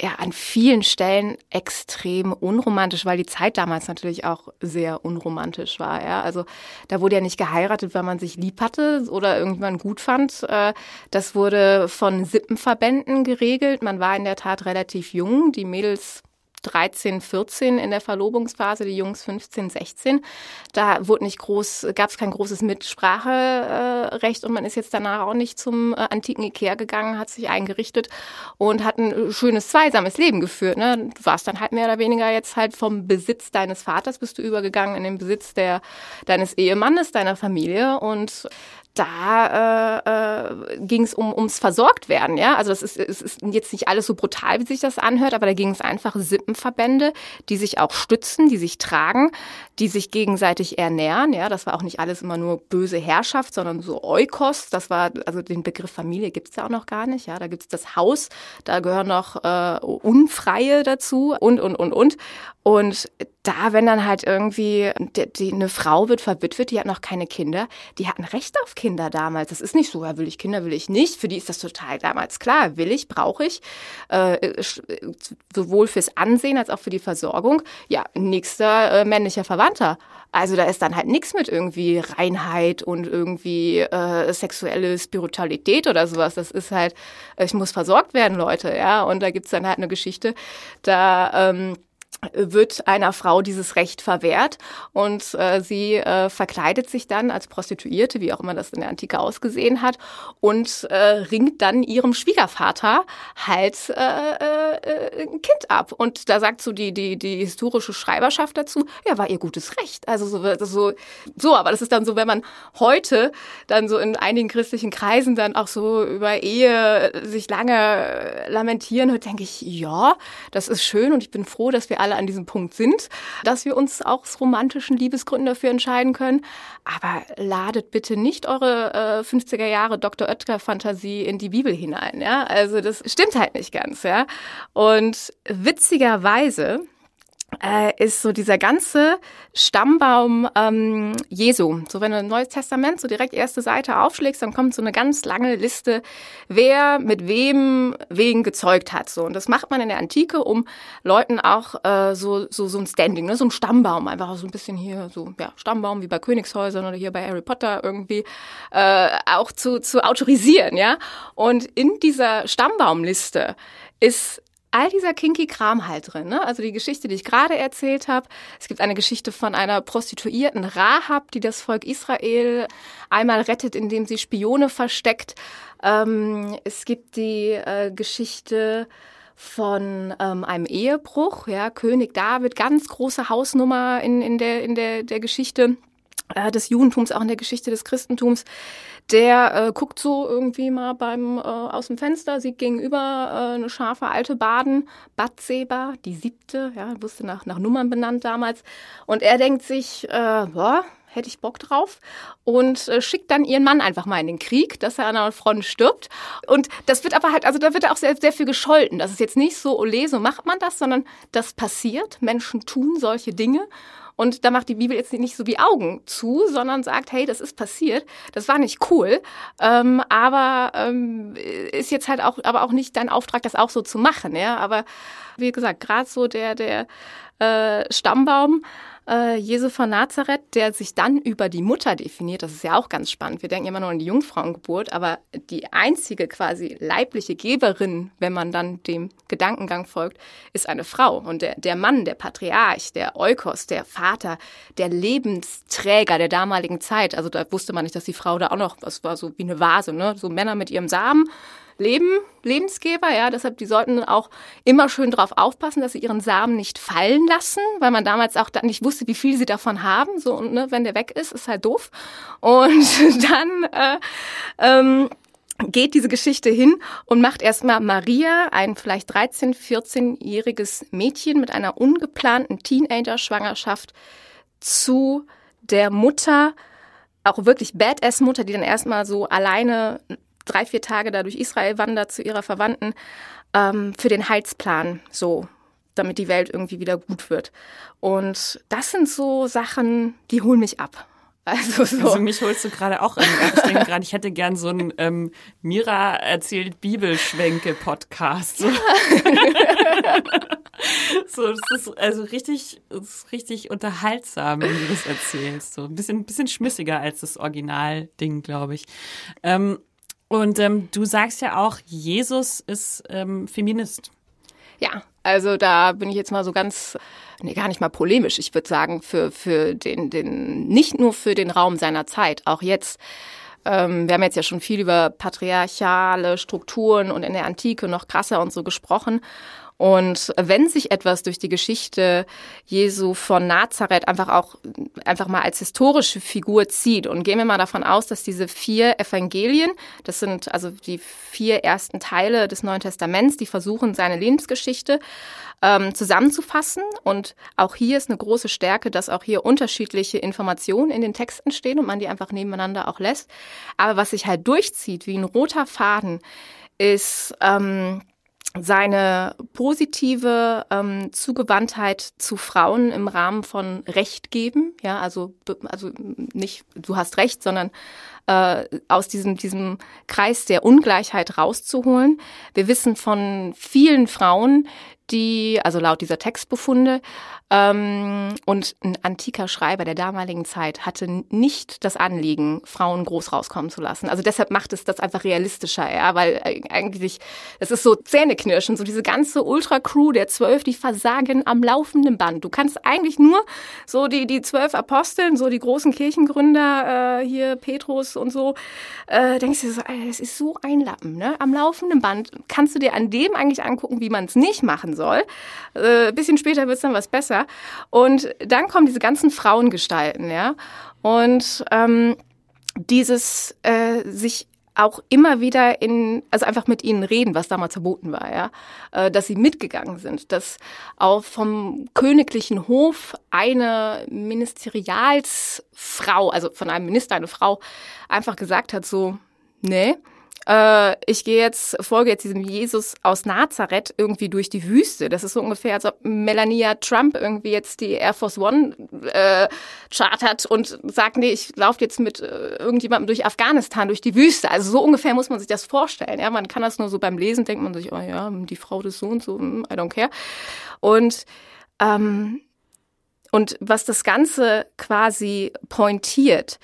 ja an vielen Stellen extrem unromantisch, weil die Zeit damals natürlich auch sehr unromantisch war. Ja? Also da wurde ja nicht geheiratet, weil man sich lieb hatte oder irgendwann gut fand. Äh, das wurde von Sippenverbänden geregelt. Man war in der Tat relativ jung. Die Mädels 13, 14 in der Verlobungsphase, die Jungs 15, 16. Da wurde nicht groß, gab es kein großes Mitspracherecht und man ist jetzt danach auch nicht zum äh, antiken Ikea gegangen, hat sich eingerichtet und hat ein schönes zweisames Leben geführt. Ne? Du warst dann halt mehr oder weniger jetzt halt vom Besitz deines Vaters bist du übergegangen in den Besitz der deines Ehemannes, deiner Familie und da äh, äh, ging es um, ums Versorgtwerden, ja. Also das ist, es ist jetzt nicht alles so brutal, wie sich das anhört, aber da ging es einfach Sippenverbände, die sich auch stützen, die sich tragen, die sich gegenseitig ernähren, ja. Das war auch nicht alles immer nur böse Herrschaft, sondern so Eukos. Das war, also den Begriff Familie gibt's ja auch noch gar nicht, ja. Da gibt's das Haus, da gehören noch äh, Unfreie dazu und, und, und, und. Und da, wenn dann halt irgendwie die, die, eine Frau wird verwitwet, die hat noch keine Kinder, die hat ein Recht auf Kinder damals. Das ist nicht so, ja, will ich Kinder, will ich nicht. Für die ist das total damals klar. Will ich, brauche ich. Äh, sowohl fürs Ansehen als auch für die Versorgung. Ja, nächster äh, männlicher Verwandter. Also da ist dann halt nichts mit irgendwie Reinheit und irgendwie äh, sexuelle Spiritualität oder sowas. Das ist halt, ich muss versorgt werden, Leute, ja. Und da gibt's dann halt eine Geschichte, da ähm, wird einer Frau dieses Recht verwehrt und äh, sie äh, verkleidet sich dann als Prostituierte, wie auch immer das in der Antike ausgesehen hat, und äh, ringt dann ihrem Schwiegervater halt äh, äh, ein Kind ab. Und da sagt so die, die, die historische Schreiberschaft dazu, ja, war ihr gutes Recht. Also so, so, so, aber das ist dann so, wenn man heute dann so in einigen christlichen Kreisen dann auch so über Ehe sich lange lamentieren hört, denke ich, ja, das ist schön und ich bin froh, dass wir alle an diesem Punkt sind, dass wir uns auch aus romantischen Liebesgründen dafür entscheiden können. Aber ladet bitte nicht eure äh, 50er Jahre Dr. Oetker-Fantasie in die Bibel hinein. Ja? Also das stimmt halt nicht ganz. Ja? Und witzigerweise äh, ist so dieser ganze Stammbaum ähm, Jesu. So wenn du ein Neues Testament so direkt erste Seite aufschlägst, dann kommt so eine ganz lange Liste, wer mit wem wen gezeugt hat. So und das macht man in der Antike, um Leuten auch äh, so so so ein Standing, ne, so ein Stammbaum, einfach so ein bisschen hier so ja Stammbaum wie bei Königshäusern oder hier bei Harry Potter irgendwie äh, auch zu zu autorisieren, ja. Und in dieser Stammbaumliste ist all dieser kinky Kram halt drin. Ne? Also die Geschichte, die ich gerade erzählt habe. Es gibt eine Geschichte von einer Prostituierten Rahab, die das Volk Israel einmal rettet, indem sie Spione versteckt. Ähm, es gibt die äh, Geschichte von ähm, einem Ehebruch, ja, König David, ganz große Hausnummer in, in, der, in der, der Geschichte äh, des Judentums, auch in der Geschichte des Christentums der äh, guckt so irgendwie mal beim äh, aus dem Fenster, sieht gegenüber äh, eine scharfe alte Baden, Batseba, die siebte, ja, wusste nach, nach Nummern benannt damals. Und er denkt sich, äh, boah, hätte ich Bock drauf und äh, schickt dann ihren Mann einfach mal in den Krieg, dass er an einer Front stirbt. Und das wird aber halt, also da wird auch sehr, sehr viel gescholten. Das ist jetzt nicht so, ole, so macht man das, sondern das passiert. Menschen tun solche Dinge. Und da macht die Bibel jetzt nicht so wie Augen zu, sondern sagt, hey, das ist passiert, das war nicht cool, ähm, aber ähm, ist jetzt halt auch, aber auch nicht dein Auftrag, das auch so zu machen, ja. Aber wie gesagt, gerade so der der äh, Stammbaum äh, Jesu von Nazareth, der sich dann über die Mutter definiert. Das ist ja auch ganz spannend. Wir denken immer nur an die Jungfrauengeburt, aber die einzige quasi leibliche Geberin, wenn man dann dem Gedankengang folgt, ist eine Frau. Und der, der Mann, der Patriarch, der Eukos, der Vater, der Lebensträger der damaligen Zeit. Also da wusste man nicht, dass die Frau da auch noch, das war so wie eine Vase, ne? So Männer mit ihrem Samen Leben, Lebensgeber, ja. Deshalb, die sollten auch immer schön drauf aufpassen, dass sie ihren Samen nicht fallen lassen, weil man damals auch nicht wusste, wie viel sie davon haben. So, und ne, wenn der weg ist, ist halt doof. Und dann äh, ähm, geht diese Geschichte hin und macht erstmal Maria, ein vielleicht 13-, 14-jähriges Mädchen mit einer ungeplanten Teenager-Schwangerschaft, zu der Mutter, auch wirklich Badass-Mutter, die dann erstmal so alleine drei, vier Tage da durch Israel wandert zu ihrer Verwandten, ähm, für den Heilsplan, so, damit die Welt irgendwie wieder gut wird. Und das sind so Sachen, die holen mich ab. Also, so. also mich holst du gerade auch an. Ich denke gerade, ich hätte gern so einen ähm, Mira erzählt Bibelschwenke-Podcast. So. so, das ist also richtig, ist richtig unterhaltsam, wenn du das erzählst. So ein bisschen, bisschen schmissiger als das Originalding, glaube ich. Ähm, und ähm, du sagst ja auch, Jesus ist ähm, Feminist. Ja, also da bin ich jetzt mal so ganz, nee, gar nicht mal polemisch. Ich würde sagen, für, für den, den, nicht nur für den Raum seiner Zeit, auch jetzt. Ähm, wir haben jetzt ja schon viel über patriarchale Strukturen und in der Antike noch krasser und so gesprochen. Und wenn sich etwas durch die Geschichte Jesu von Nazareth einfach auch einfach mal als historische Figur zieht und gehen wir mal davon aus, dass diese vier Evangelien, das sind also die vier ersten Teile des Neuen Testaments, die versuchen seine Lebensgeschichte ähm, zusammenzufassen. Und auch hier ist eine große Stärke, dass auch hier unterschiedliche Informationen in den Texten stehen und man die einfach nebeneinander auch lässt. Aber was sich halt durchzieht wie ein roter Faden, ist ähm, seine positive ähm, Zugewandtheit zu Frauen im Rahmen von Recht geben, ja, also also nicht du hast Recht, sondern äh, aus diesem diesem Kreis der Ungleichheit rauszuholen. Wir wissen von vielen Frauen, die, also laut dieser Textbefunde, ähm, und ein antiker Schreiber der damaligen Zeit hatte nicht das Anliegen, Frauen groß rauskommen zu lassen. Also deshalb macht es das einfach realistischer, ja, weil eigentlich, das ist so Zähneknirschen, so diese ganze Ultra-Crew der zwölf, die versagen am laufenden Band. Du kannst eigentlich nur so die, die zwölf Aposteln, so die großen Kirchengründer, äh, hier Petrus und so, äh, denkst du so, Alter, das ist so ein Lappen, ne? Am laufenden Band kannst du dir an dem eigentlich angucken, wie man es nicht machen soll. Äh, bisschen später wird es dann was besser. Und dann kommen diese ganzen Frauengestalten, ja. Und ähm, dieses äh, sich auch immer wieder in, also einfach mit ihnen reden, was damals verboten war, ja, äh, dass sie mitgegangen sind, dass auch vom königlichen Hof eine Ministerialsfrau, also von einem Minister eine Frau, einfach gesagt hat, so, nee, äh, ich gehe jetzt, folge jetzt diesem Jesus aus Nazareth irgendwie durch die Wüste. Das ist so ungefähr, als ob Melania Trump irgendwie jetzt die Air Force One äh, chartert und sagt, nee, ich laufe jetzt mit äh, irgendjemandem durch Afghanistan, durch die Wüste. Also so ungefähr muss man sich das vorstellen. Ja, man kann das nur so beim Lesen, denkt man sich, oh ja, die Frau des so und so, hm, I don't care. Und ähm, und was das Ganze quasi pointiert,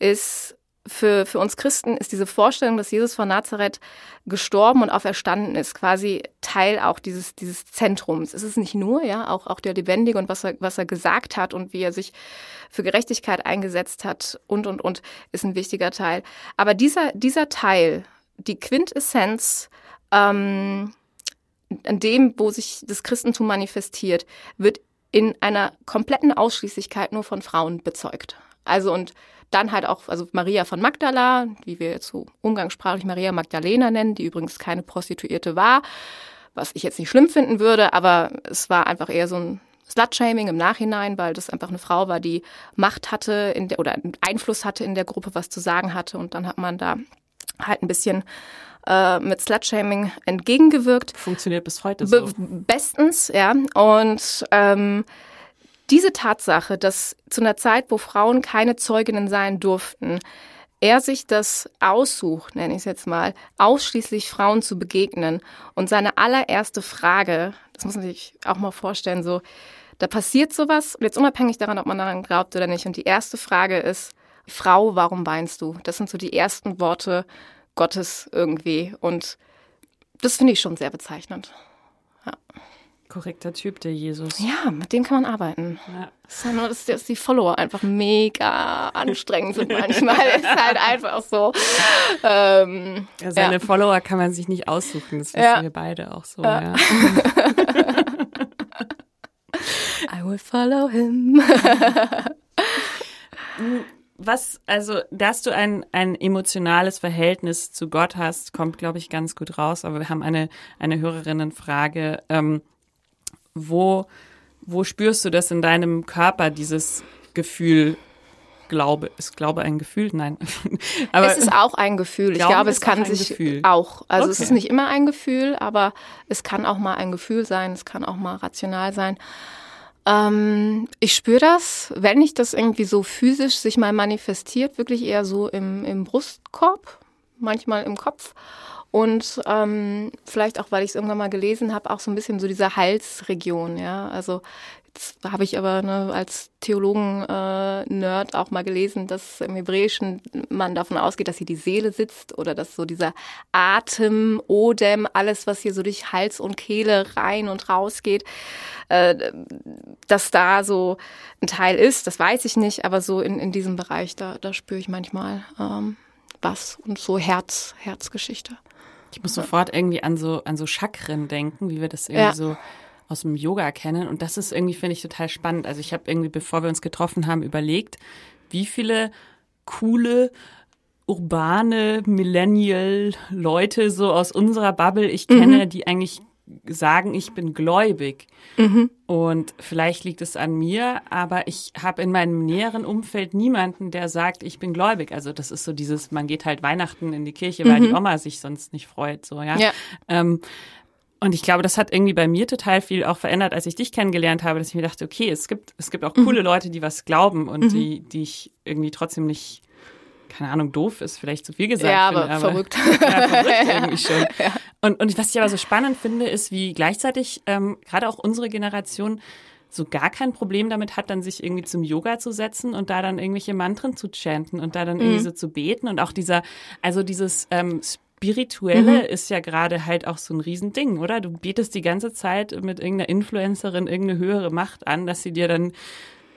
ist für, für uns Christen ist diese Vorstellung, dass Jesus von Nazareth gestorben und auferstanden ist, quasi Teil auch dieses, dieses Zentrums. Es ist nicht nur, ja, auch, auch der Lebendige und was er, was er gesagt hat und wie er sich für Gerechtigkeit eingesetzt hat und, und, und, ist ein wichtiger Teil. Aber dieser, dieser Teil, die Quintessenz, ähm, an dem, wo sich das Christentum manifestiert, wird in einer kompletten Ausschließlichkeit nur von Frauen bezeugt. Also und dann halt auch, also Maria von Magdala, wie wir jetzt so umgangssprachlich Maria Magdalena nennen, die übrigens keine Prostituierte war, was ich jetzt nicht schlimm finden würde, aber es war einfach eher so ein Slut-Shaming im Nachhinein, weil das einfach eine Frau war, die Macht hatte in der, oder Einfluss hatte in der Gruppe, was zu sagen hatte. Und dann hat man da halt ein bisschen äh, mit Slut-Shaming entgegengewirkt. Funktioniert bis heute so. Be bestens, ja. Und ähm, diese Tatsache, dass zu einer Zeit, wo Frauen keine Zeuginnen sein durften, er sich das aussucht, nenne ich es jetzt mal, ausschließlich Frauen zu begegnen und seine allererste Frage, das muss man sich auch mal vorstellen, so, da passiert sowas, jetzt unabhängig daran, ob man daran glaubt oder nicht, und die erste Frage ist, Frau, warum weinst du? Das sind so die ersten Worte Gottes irgendwie und das finde ich schon sehr bezeichnend. Korrekter Typ, der Jesus. Ja, mit dem kann man arbeiten. Ja. Das ist nur, dass, dass die Follower einfach mega anstrengend sind manchmal. ist halt einfach so. Ähm, ja, seine ja. Follower kann man sich nicht aussuchen. Das wissen ja. wir beide auch so. Ja. I will follow him. Was, also, dass du ein, ein emotionales Verhältnis zu Gott hast, kommt, glaube ich, ganz gut raus. Aber wir haben eine, eine Hörerinnenfrage. Ähm, wo, wo spürst du das in deinem Körper, dieses Gefühl, Glaube, ist Glaube ein Gefühl? Nein. aber es ist auch ein Gefühl. Ich glaube, es kann sich Gefühl. auch. Also okay. es ist nicht immer ein Gefühl, aber es kann auch mal ein Gefühl sein, es kann auch mal rational sein. Ähm, ich spüre das, wenn ich das irgendwie so physisch sich mal manifestiert, wirklich eher so im, im Brustkorb, manchmal im Kopf. Und ähm, vielleicht auch, weil ich es irgendwann mal gelesen habe, auch so ein bisschen so diese Halsregion, ja. Also jetzt habe ich aber ne, als Theologen-Nerd äh, auch mal gelesen, dass im Hebräischen man davon ausgeht, dass hier die Seele sitzt oder dass so dieser Atem, Odem, alles, was hier so durch Hals und Kehle rein und raus geht, äh, dass da so ein Teil ist, das weiß ich nicht, aber so in, in diesem Bereich, da, da spüre ich manchmal ähm, was und so Herz, Herzgeschichte. Ich muss sofort irgendwie an so, an so Chakren denken, wie wir das irgendwie ja. so aus dem Yoga kennen. Und das ist irgendwie, finde ich, total spannend. Also ich habe irgendwie, bevor wir uns getroffen haben, überlegt, wie viele coole urbane Millennial-Leute so aus unserer Bubble ich kenne, mhm. die eigentlich sagen, ich bin gläubig. Mhm. Und vielleicht liegt es an mir, aber ich habe in meinem näheren Umfeld niemanden, der sagt, ich bin gläubig. Also das ist so dieses, man geht halt Weihnachten in die Kirche, weil mhm. die Oma sich sonst nicht freut, so ja. ja. Ähm, und ich glaube, das hat irgendwie bei mir total viel auch verändert, als ich dich kennengelernt habe, dass ich mir dachte, okay, es gibt, es gibt auch mhm. coole Leute, die was glauben und mhm. die, die ich irgendwie trotzdem nicht keine Ahnung, doof ist vielleicht zu viel gesagt. Ja, aber, finde, aber verrückt. Ja, verrückt irgendwie schon. Ja. Und, und was ich aber so spannend finde, ist, wie gleichzeitig ähm, gerade auch unsere Generation so gar kein Problem damit hat, dann sich irgendwie zum Yoga zu setzen und da dann irgendwelche Mantren zu chanten und da dann irgendwie mhm. so zu beten und auch dieser, also dieses ähm, Spirituelle mhm. ist ja gerade halt auch so ein Riesending, oder? Du betest die ganze Zeit mit irgendeiner Influencerin irgendeine höhere Macht an, dass sie dir dann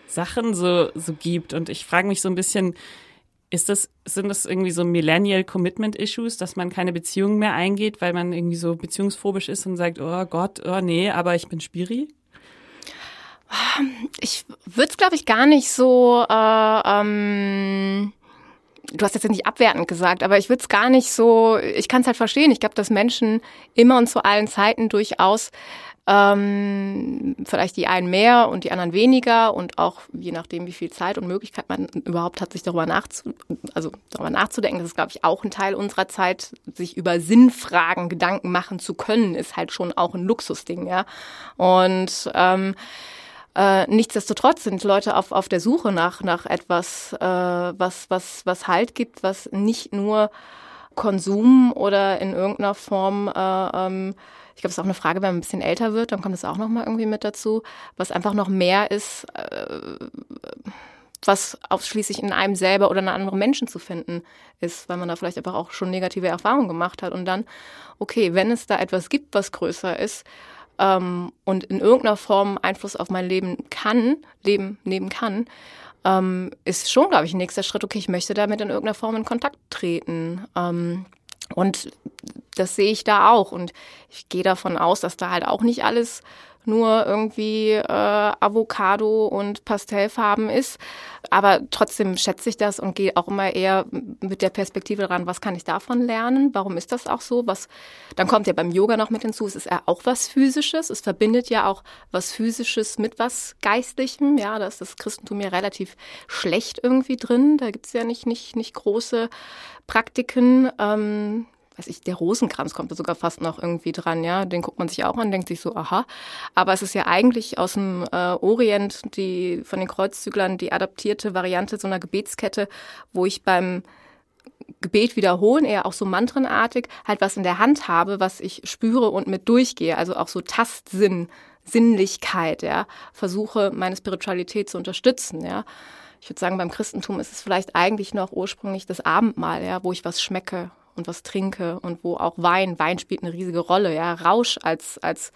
Sachen so, so gibt. Und ich frage mich so ein bisschen, ist das, sind das irgendwie so Millennial Commitment Issues, dass man keine Beziehungen mehr eingeht, weil man irgendwie so beziehungsphobisch ist und sagt, oh Gott, oh nee, aber ich bin Spiri? Ich würde es, glaube ich, gar nicht so, äh, ähm, du hast jetzt nicht abwertend gesagt, aber ich würde es gar nicht so, ich kann es halt verstehen. Ich glaube, dass Menschen immer und zu allen Zeiten durchaus Ähm, vielleicht die einen mehr und die anderen weniger und auch je nachdem, wie viel Zeit und Möglichkeit man überhaupt hat, sich darüber, nachzu also darüber nachzudenken. Das ist, glaube ich, auch ein Teil unserer Zeit, sich über Sinnfragen Gedanken machen zu können, ist halt schon auch ein Luxusding, ja. Und ähm, äh, nichtsdestotrotz sind Leute auf, auf der Suche nach, nach etwas, äh, was, was, was Halt gibt, was nicht nur Konsum oder in irgendeiner Form äh, ähm, ich glaube, es ist auch eine Frage, wenn man ein bisschen älter wird, dann kommt es auch noch mal irgendwie mit dazu, was einfach noch mehr ist, äh, was ausschließlich in einem selber oder in anderen Menschen zu finden ist, weil man da vielleicht einfach auch schon negative Erfahrungen gemacht hat und dann, okay, wenn es da etwas gibt, was größer ist ähm, und in irgendeiner Form Einfluss auf mein Leben kann, Leben nehmen kann, ähm, ist schon, glaube ich, ein nächster Schritt, okay, ich möchte damit in irgendeiner Form in Kontakt treten. Ähm, und das sehe ich da auch. Und ich gehe davon aus, dass da halt auch nicht alles nur irgendwie äh, Avocado und Pastellfarben ist. Aber trotzdem schätze ich das und gehe auch immer eher mit der Perspektive ran, was kann ich davon lernen? Warum ist das auch so? Was, dann kommt ja beim Yoga noch mit hinzu, es ist ja auch was Physisches. Es verbindet ja auch was Physisches mit was Geistlichem. Ja, da ist das Christentum ja relativ schlecht irgendwie drin. Da gibt's ja nicht, nicht, nicht große Praktiken. Ähm, weiß ich, der Rosenkranz kommt da sogar fast noch irgendwie dran, ja. Den guckt man sich auch an, denkt sich so, aha. Aber es ist ja eigentlich aus dem äh, Orient, die von den Kreuzzüglern, die adaptierte Variante so einer Gebetskette, wo ich beim Gebet wiederholen, eher auch so mantrenartig, halt was in der Hand habe, was ich spüre und mit durchgehe. Also auch so Tastsinn, Sinnlichkeit, ja. Versuche, meine Spiritualität zu unterstützen, ja. Ich würde sagen, beim Christentum ist es vielleicht eigentlich noch ursprünglich das Abendmahl, ja, wo ich was schmecke und was trinke und wo auch Wein, Wein spielt eine riesige Rolle, ja, Rausch als, als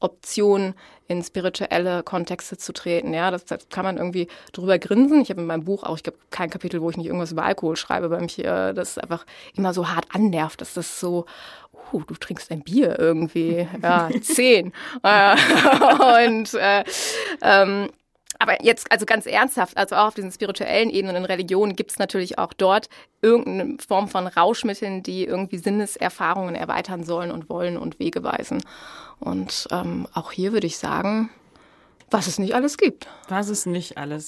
Option in spirituelle Kontexte zu treten. Ja, das, das kann man irgendwie drüber grinsen. Ich habe in meinem Buch auch, ich glaube, kein Kapitel, wo ich nicht irgendwas über Alkohol schreibe, weil mich äh, das einfach immer so hart annervt, dass das so, uh, du trinkst ein Bier irgendwie, ja, zehn. Äh, und äh, ähm, aber jetzt, also ganz ernsthaft, also auch auf diesen spirituellen Ebenen in Religionen gibt es natürlich auch dort irgendeine Form von Rauschmitteln, die irgendwie Sinneserfahrungen erweitern sollen und wollen und Wege weisen. Und ähm, auch hier würde ich sagen, was es nicht alles gibt. Was es nicht alles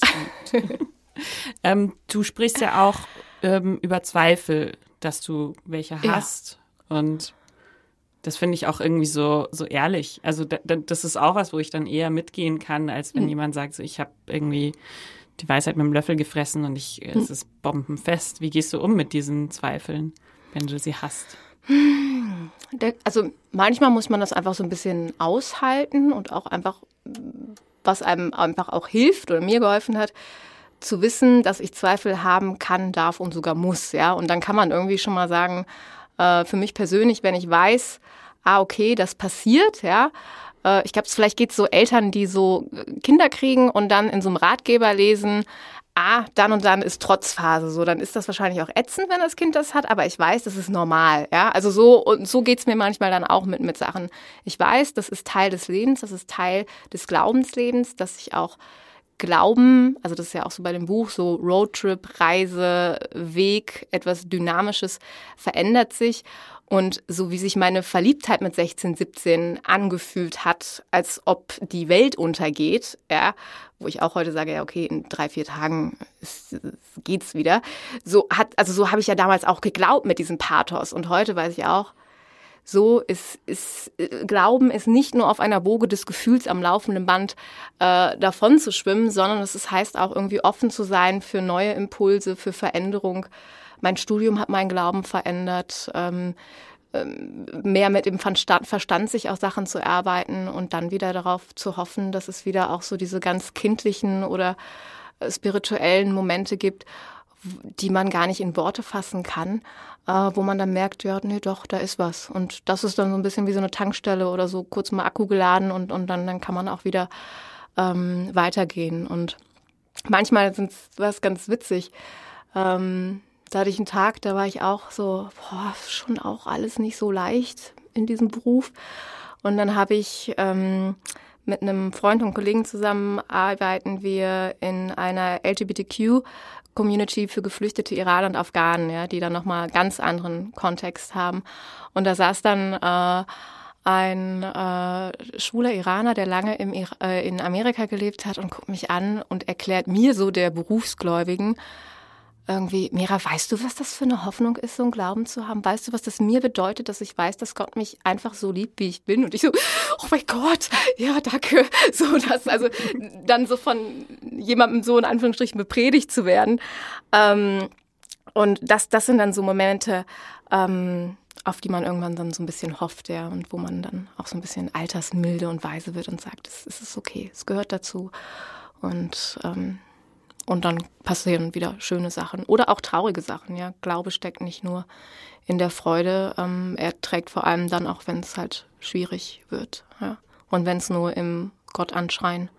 gibt. ähm, du sprichst ja auch ähm, über Zweifel, dass du welche hast. Ja. Und das finde ich auch irgendwie so, so ehrlich. Also da, das ist auch was, wo ich dann eher mitgehen kann, als wenn mhm. jemand sagt, so, ich habe irgendwie die Weisheit mit dem Löffel gefressen und ich, mhm. es ist bombenfest. Wie gehst du um mit diesen Zweifeln, wenn du sie hast? Also manchmal muss man das einfach so ein bisschen aushalten und auch einfach, was einem einfach auch hilft oder mir geholfen hat, zu wissen, dass ich Zweifel haben kann, darf und sogar muss. Ja, und dann kann man irgendwie schon mal sagen, äh, für mich persönlich, wenn ich weiß, ah, okay, das passiert, ja. Äh, ich glaube, vielleicht geht es so Eltern, die so äh, Kinder kriegen und dann in so einem Ratgeber lesen, ah, dann und dann ist Trotzphase. So, dann ist das wahrscheinlich auch ätzend, wenn das Kind das hat, aber ich weiß, das ist normal. Ja, also so und so geht's mir manchmal dann auch mit mit Sachen. Ich weiß, das ist Teil des Lebens, das ist Teil des Glaubenslebens, dass ich auch Glauben, also das ist ja auch so bei dem Buch, so Roadtrip, Reise, Weg, etwas Dynamisches verändert sich. Und so wie sich meine Verliebtheit mit 16, 17 angefühlt hat, als ob die Welt untergeht, ja, wo ich auch heute sage, ja, okay, in drei, vier Tagen geht's wieder. So hat, also so habe ich ja damals auch geglaubt mit diesem Pathos. Und heute weiß ich auch, so ist, ist äh, Glauben ist nicht nur auf einer Woge des Gefühls am laufenden Band äh, davon zu schwimmen, sondern es heißt auch irgendwie offen zu sein für neue Impulse, für Veränderung. Mein Studium hat meinen Glauben verändert. Ähm, ähm mehr mit dem Verstand, Verstand sich auch Sachen zu erarbeiten und dann wieder darauf zu hoffen, dass es wieder auch so diese ganz kindlichen oder äh, spirituellen Momente gibt, die man gar nicht in Worte fassen kann, äh, wo man dann merkt, ja, nee, doch, da ist was. Und das ist dann so ein bisschen wie so eine Tankstelle oder so kurz mal Akku geladen und, und dann, dann kann man auch wieder ähm, weitergehen. Und manchmal sind was ganz witzig. Ähm, da hatte ich einen Tag, da war ich auch so, boah, schon auch alles nicht so leicht in diesem Beruf. Und dann habe ich ähm, mit einem Freund und Kollegen zusammen arbeiten wir in einer LGBTQ Community für geflüchtete Iraner und Afghanen, ja, die dann nochmal ganz anderen Kontext haben. Und da saß dann äh, ein äh, schwuler Iraner, der lange im, äh, in Amerika gelebt hat und guckt mich an und erklärt mir so der Berufsgläubigen, irgendwie, Mira, weißt du, was das für eine Hoffnung ist, so einen Glauben zu haben? Weißt du, was das mir bedeutet, dass ich weiß, dass Gott mich einfach so liebt, wie ich bin? Und ich so, oh mein Gott, ja, danke. So, das, also dann so von jemandem so in Anführungsstrichen bepredigt zu werden. Ähm, und das, das sind dann so Momente, ähm, auf die man irgendwann dann so ein bisschen hofft, ja, und wo man dann auch so ein bisschen altersmilde und weise wird und sagt, es, es ist okay, es gehört dazu. Und ähm, und dann passieren wieder schöne Sachen oder auch traurige Sachen. Ja, Glaube steckt nicht nur in der Freude, ähm, er trägt vor allem dann auch, wenn es halt schwierig wird. Ja. Und wenn es nur im Gott anschreien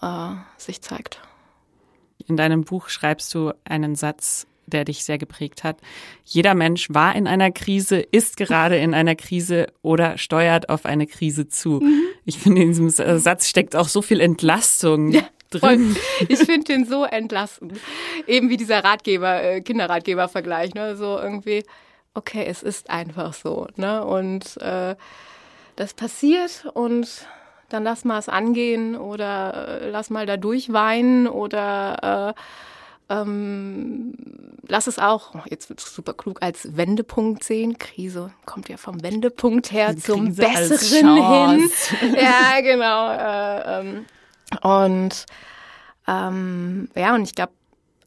äh, sich zeigt. In deinem Buch schreibst du einen Satz, der dich sehr geprägt hat. Jeder Mensch war in einer Krise, ist gerade in einer Krise oder steuert auf eine Krise zu. Mhm. Ich finde, in diesem Satz steckt auch so viel Entlastung. Ja drin. Ich finde den so entlastend. Eben wie dieser Ratgeber, äh, Kinderratgeber-Vergleich, ne? So irgendwie, okay, es ist einfach so, ne? Und äh, das passiert und dann lass mal es angehen oder äh, lass mal da durchweinen oder äh, ähm, lass es auch, oh, jetzt wird es super klug, als Wendepunkt sehen. Krise kommt ja vom Wendepunkt her Die zum Krise Besseren hin. ja, genau. Äh, ähm, und ähm, ja, und ich glaube,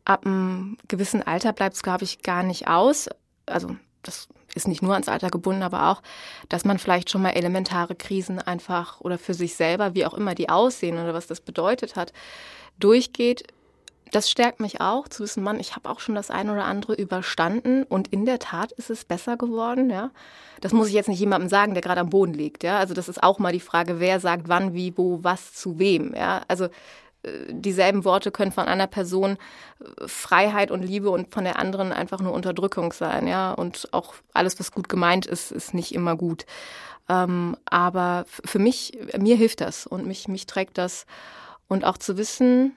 ab einem gewissen Alter bleibt es, glaube ich, gar nicht aus. Also das ist nicht nur ans Alter gebunden, aber auch, dass man vielleicht schon mal elementare Krisen einfach oder für sich selber, wie auch immer die aussehen oder was das bedeutet hat, durchgeht. Das stärkt mich auch, zu wissen, Mann, ich habe auch schon das eine oder andere überstanden und in der Tat ist es besser geworden, ja. Das muss ich jetzt nicht jemandem sagen, der gerade am Boden liegt, ja. Also das ist auch mal die Frage, wer sagt wann, wie, wo, was zu wem, ja. Also dieselben Worte können von einer Person äh, Freiheit und Liebe und von der anderen einfach nur Unterdrückung sein, ja. Und auch alles, was gut gemeint ist, ist nicht immer gut. Ähm, aber für mich, mir hilft das und mich, mich trägt das. Und auch zu wissen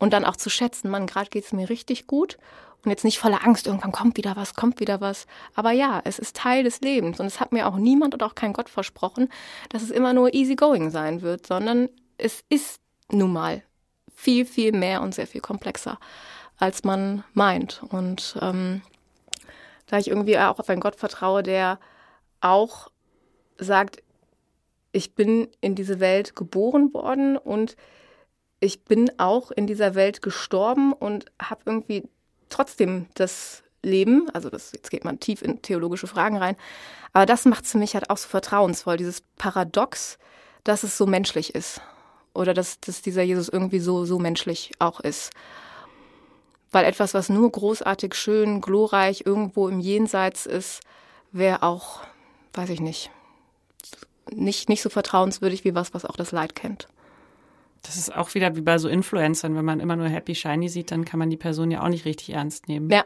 und dann auch zu schätzen, man, gerade geht es mir richtig gut und jetzt nicht voller Angst, irgendwann kommt wieder was, kommt wieder was. Aber ja, es ist Teil des Lebens und es hat mir auch niemand und auch kein Gott versprochen, dass es immer nur easy going sein wird, sondern es ist nun mal viel, viel mehr und sehr viel komplexer, als man meint. Und ähm, da ich irgendwie auch auf einen Gott vertraue, der auch sagt, ich bin in diese Welt geboren worden und ich bin auch in dieser Welt gestorben und habe irgendwie trotzdem das Leben, also das, jetzt geht man tief in theologische Fragen rein, aber das macht es für mich halt auch so vertrauensvoll, dieses Paradox, dass es so menschlich ist oder dass, dass dieser Jesus irgendwie so, so menschlich auch ist. Weil etwas, was nur großartig, schön, glorreich irgendwo im Jenseits ist, wäre auch, weiß ich nicht, nicht, nicht so vertrauenswürdig wie was, was auch das Leid kennt. Das ist auch wieder wie bei so Influencern, wenn man immer nur Happy Shiny sieht, dann kann man die Person ja auch nicht richtig ernst nehmen. Ja,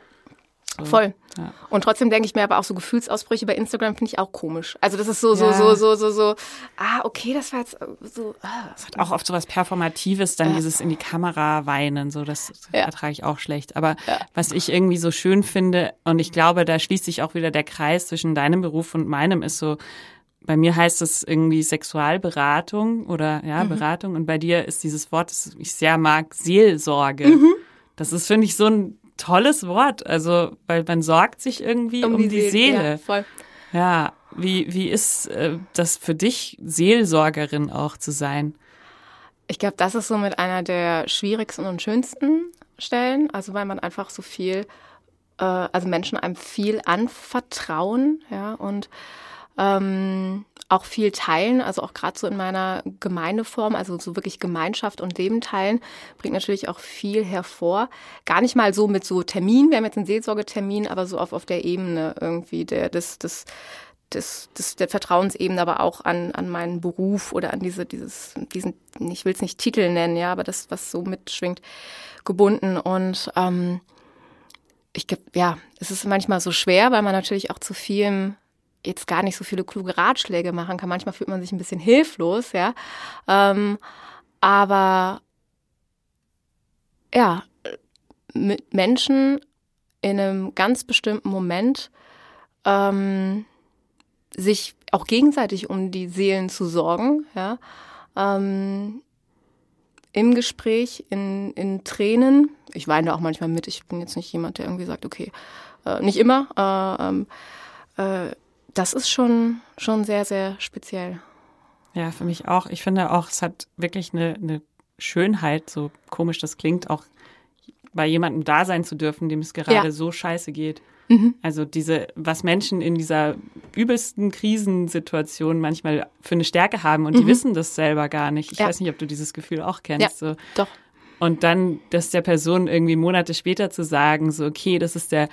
so, Voll. Ja. Und trotzdem denke ich mir aber auch so Gefühlsausbrüche bei Instagram finde ich auch komisch. Also das ist so, so, ja. so, so, so, so, ah, okay, das war jetzt so. Ah. Das hat auch oft so was Performatives, dann ja. dieses in die Kamera weinen, so, das ertrage ich auch schlecht. Aber was ich irgendwie so schön finde, und ich glaube, da schließt sich auch wieder der Kreis zwischen deinem Beruf und meinem, ist so, bei mir heißt es irgendwie Sexualberatung oder ja, mhm. Beratung und bei dir ist dieses Wort, das ich sehr mag, Seelsorge. Mhm. Das ist, finde ich, so ein tolles Wort. Also, weil man sorgt sich irgendwie um, um die, die, Seele. Seele. Ja, voll. ja, wie, wie ist äh, das für dich, Seelsorgerin auch zu sein? Ich glaube, das ist so mit einer der schwierigsten und schönsten Stellen. Also, weil man einfach so viel, äh, also Menschen einem viel anvertrauen, ja, und ähm, auch viel teilen, also auch gerade so in meiner Gemeindeform, also so wirklich Gemeinschaft und Leben teilen, bringt natürlich auch viel hervor. Gar nicht mal so mit so Terminen, wir haben jetzt einen Seelsorgetermin, aber so auf, auf der Ebene irgendwie der, des, des, des, des, der Vertrauensebene, aber auch an, an meinen Beruf oder an diese, dieses, diesen, ich will es nicht Titel nennen, ja, aber das, was so mitschwingt, gebunden. Und ähm, ich ja, es ist manchmal so schwer, weil man natürlich auch zu vielem jetzt gar nicht so viele kluge Ratschläge machen kann. Manchmal fühlt man sich ein bisschen hilflos, ja. Ähm, aber ja, mit Menschen in einem ganz bestimmten Moment ähm, sich auch gegenseitig um die Seelen zu sorgen, ja. Ähm, Im Gespräch, in, in Tränen. Ich weine auch manchmal mit. Ich bin jetzt nicht jemand, der irgendwie sagt, okay, äh, nicht immer. Äh, ähm, äh, das ist schon, schon sehr, sehr speziell. Ja, für mich auch. Ich finde auch, es hat wirklich eine, eine Schönheit, so komisch das klingt, auch bei jemandem da sein zu dürfen, dem es gerade ja. so scheiße geht. Mhm. Also diese, was Menschen in dieser übelsten Krisensituation manchmal für eine Stärke haben und mhm. die wissen das selber gar nicht. Ich ja. weiß nicht, ob du dieses Gefühl auch kennst. Ja, so. doch. Und dann das der Person irgendwie Monate später zu sagen, so, okay, das ist der,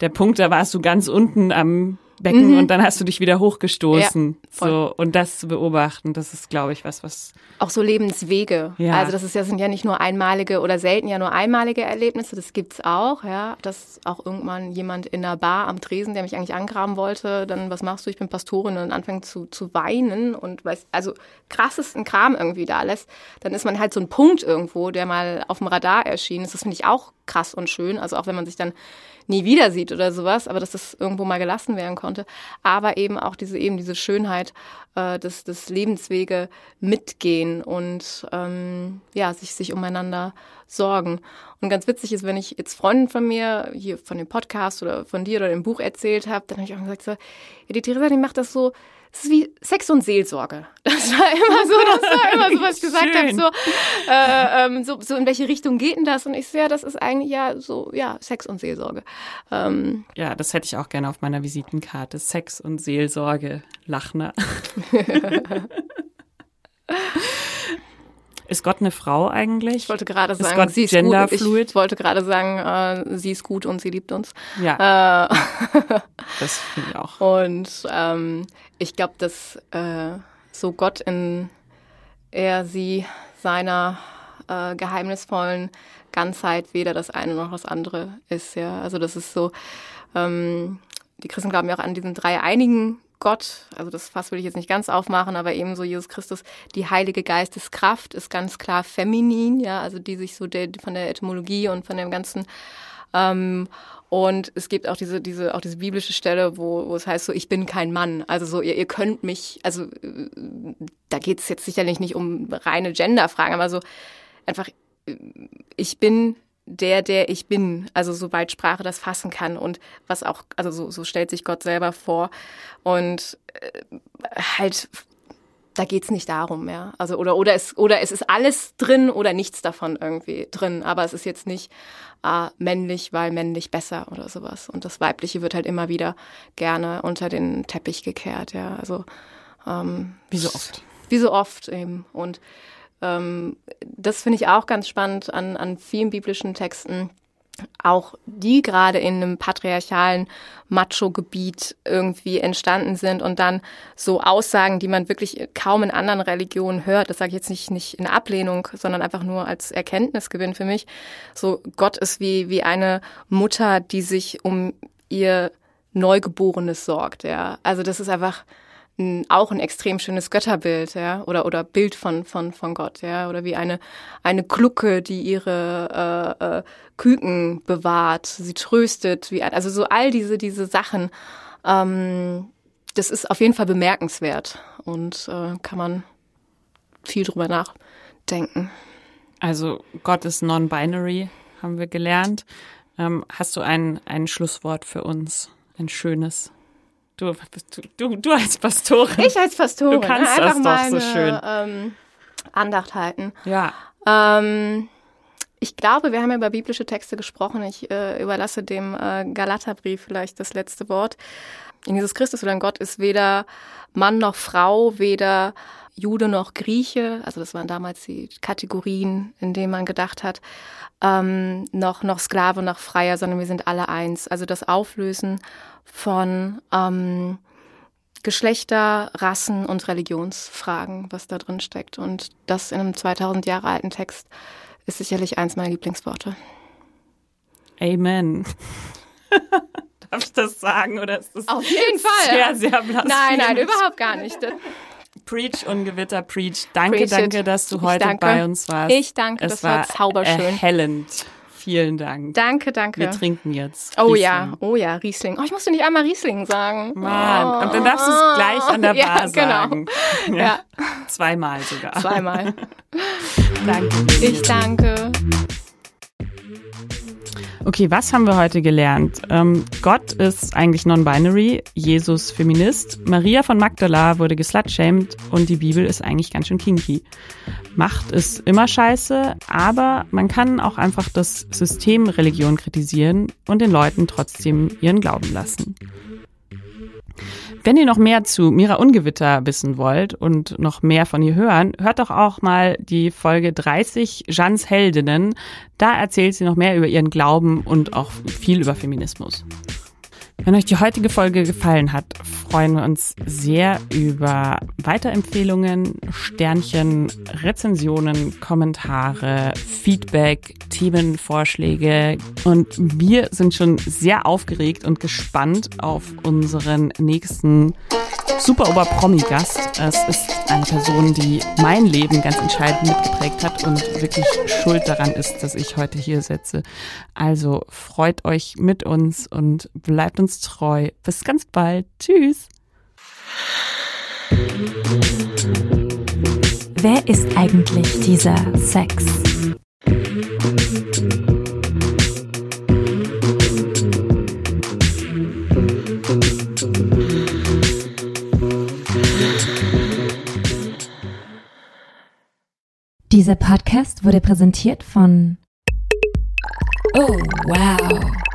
der Punkt, da warst du ganz unten am Becken mhm. und dann hast du dich wieder hochgestoßen. Ja, so und das zu beobachten, das ist, glaube ich, was, was auch so Lebenswege. Ja. Also das ist ja sind ja nicht nur einmalige oder selten ja nur einmalige Erlebnisse. Das gibt's auch, ja, dass auch irgendwann jemand in einer Bar am Tresen, der mich eigentlich angraben wollte, dann was machst du? Ich bin Pastorin und anfängt zu zu weinen und weiß also krassesten Kram irgendwie da lässt. Dann ist man halt so ein Punkt irgendwo, der mal auf dem Radar erschienen ist. Das finde ich auch krass und schön. Also auch wenn man sich dann nie wieder sieht oder sowas, aber dass das irgendwo mal gelassen werden konnte. Aber eben auch diese eben diese Schönheit äh, des, des Lebenswege mitgehen und ähm, ja, sich, sich umeinander sorgen. Und ganz witzig ist, wenn ich jetzt Freunden von mir hier von dem Podcast oder von dir oder dem Buch erzählt habe, dann habe ich auch gesagt, so, ja, die Theresa, die macht das so, es ist wie Sex und Seelsorge. Das war immer so, das war immer so, was ich gesagt habe, so, äh, ähm, so, so in welche Richtung geht denn das? Und ich sehe, ja, das ist eigentlich ja so, ja, Sex und Seelsorge. Ähm, ja, das hätte ich auch gerne auf meiner Visitenkarte. Sex und Seelsorge, Lachner. Ist Gott eine Frau eigentlich? Ich wollte gerade sagen, Gott sie ist genderfluid? Ich wollte gerade sagen, äh, sie ist gut und sie liebt uns. Ja. Äh, das finde ich auch. Und ähm, ich glaube, dass äh, so Gott in er sie seiner äh, geheimnisvollen Ganzheit weder das eine noch das andere ist. Ja, also das ist so. Ähm, die Christen glauben ja auch an diesen drei einigen Gott, also das Fass will ich jetzt nicht ganz aufmachen, aber ebenso Jesus Christus, die Heilige Geisteskraft ist ganz klar feminin, ja, also die sich so der, von der Etymologie und von dem ganzen ähm, und es gibt auch diese, diese, auch diese biblische Stelle, wo, wo es heißt so, ich bin kein Mann. Also so, ihr, ihr könnt mich, also da geht es jetzt sicherlich nicht um reine Genderfragen, aber so einfach, ich bin der, der ich bin, also soweit Sprache das fassen kann und was auch, also so, so stellt sich Gott selber vor und äh, halt, da geht's nicht darum, ja, also oder oder es oder es ist alles drin oder nichts davon irgendwie drin, aber es ist jetzt nicht äh, männlich, weil männlich besser oder sowas. Und das Weibliche wird halt immer wieder gerne unter den Teppich gekehrt, ja, also ähm, wie so oft, wie so oft eben. Und ähm, das finde ich auch ganz spannend an, an vielen biblischen Texten auch die gerade in einem patriarchalen Macho-Gebiet irgendwie entstanden sind und dann so Aussagen, die man wirklich kaum in anderen Religionen hört, das sage ich jetzt nicht, nicht in Ablehnung, sondern einfach nur als Erkenntnisgewinn für mich. So Gott ist wie, wie eine Mutter, die sich um ihr Neugeborenes sorgt, ja. Also das ist einfach, auch ein extrem schönes Götterbild, ja, oder oder Bild von von von Gott, ja, oder wie eine eine Glucke, die ihre äh, äh, Küken bewahrt, sie tröstet, wie also so all diese diese Sachen. Ähm, das ist auf jeden Fall bemerkenswert und äh, kann man viel drüber nachdenken. Also Gott ist non-binary, haben wir gelernt. Ähm, hast du ein ein Schlusswort für uns, ein schönes? Du, du, du als Pastorin. Ich als Pastorin. Du kannst ne? das doch so schön. Ähm, Andacht halten. Ja. Ähm, ich glaube, wir haben ja über biblische Texte gesprochen. Ich äh, überlasse dem äh, Galaterbrief vielleicht das letzte Wort. In Jesus Christus oder in Gott ist weder Mann noch Frau, weder Jude noch Grieche, also das waren damals die Kategorien, in denen man gedacht hat, ähm, noch, noch Sklave noch Freier, sondern wir sind alle eins. Also das Auflösen von ähm, Geschlechter, Rassen und Religionsfragen, was da drin steckt. Und das in einem 2000 Jahre alten Text ist sicherlich eins meiner Lieblingsworte. Amen. Darf ich das sagen oder ist das Auf jeden Fall. sehr, sehr blasphemisch? Nein, nein, überhaupt gar nicht. Preach, Ungewitter, Preach. Danke, preach danke, dass du heute bei uns warst. Ich danke, es das war, war zauberschön. erhellend. Vielen Dank. Danke, danke. Wir trinken jetzt. Oh Riesling. ja, oh ja, Riesling. Oh, ich musste nicht einmal Riesling sagen. Mann, und dann darfst du es gleich an der Bar ja, genau. sagen. Ja, Zweimal sogar. zweimal. Danke. Ich danke. Okay, was haben wir heute gelernt? Ähm, Gott ist eigentlich non-binary, Jesus Feminist, Maria von Magdala wurde geslutshamed und die Bibel ist eigentlich ganz schön kinky. Macht ist immer scheiße, aber man kann auch einfach das System Religion kritisieren und den Leuten trotzdem ihren Glauben lassen. Wenn ihr noch mehr zu Mira Ungewitter wissen wollt und noch mehr von ihr hören, hört doch auch mal die Folge 30 Jeans Heldinnen. Da erzählt sie noch mehr über ihren Glauben und auch viel über Feminismus. Wenn euch die heutige Folge gefallen hat, freuen wir uns sehr über Weiterempfehlungen, Sternchen, Rezensionen, Kommentare, Feedback, Themenvorschläge. Und wir sind schon sehr aufgeregt und gespannt auf unseren nächsten super Oberpromi-Gast. Es ist eine Person, die mein Leben ganz entscheidend mitgeprägt hat und wirklich schuld daran ist, dass ich heute hier sitze. Also freut euch mit uns und bleibt uns treu. Bis ganz bald. Tschüss. Wer ist eigentlich dieser Sex? Dieser Podcast wurde präsentiert von Oh, wow.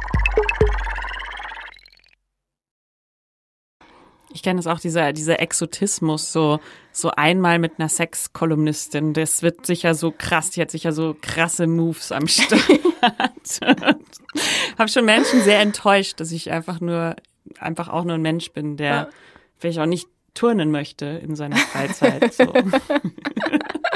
Kenne es auch, dieser, dieser Exotismus, so, so einmal mit einer Sexkolumnistin. Das wird sicher so krass, die hat sicher so krasse Moves am Start. Habe schon Menschen sehr enttäuscht, dass ich einfach nur, einfach auch nur ein Mensch bin, der Ja. vielleicht auch nicht turnen möchte in seiner Freizeit. So.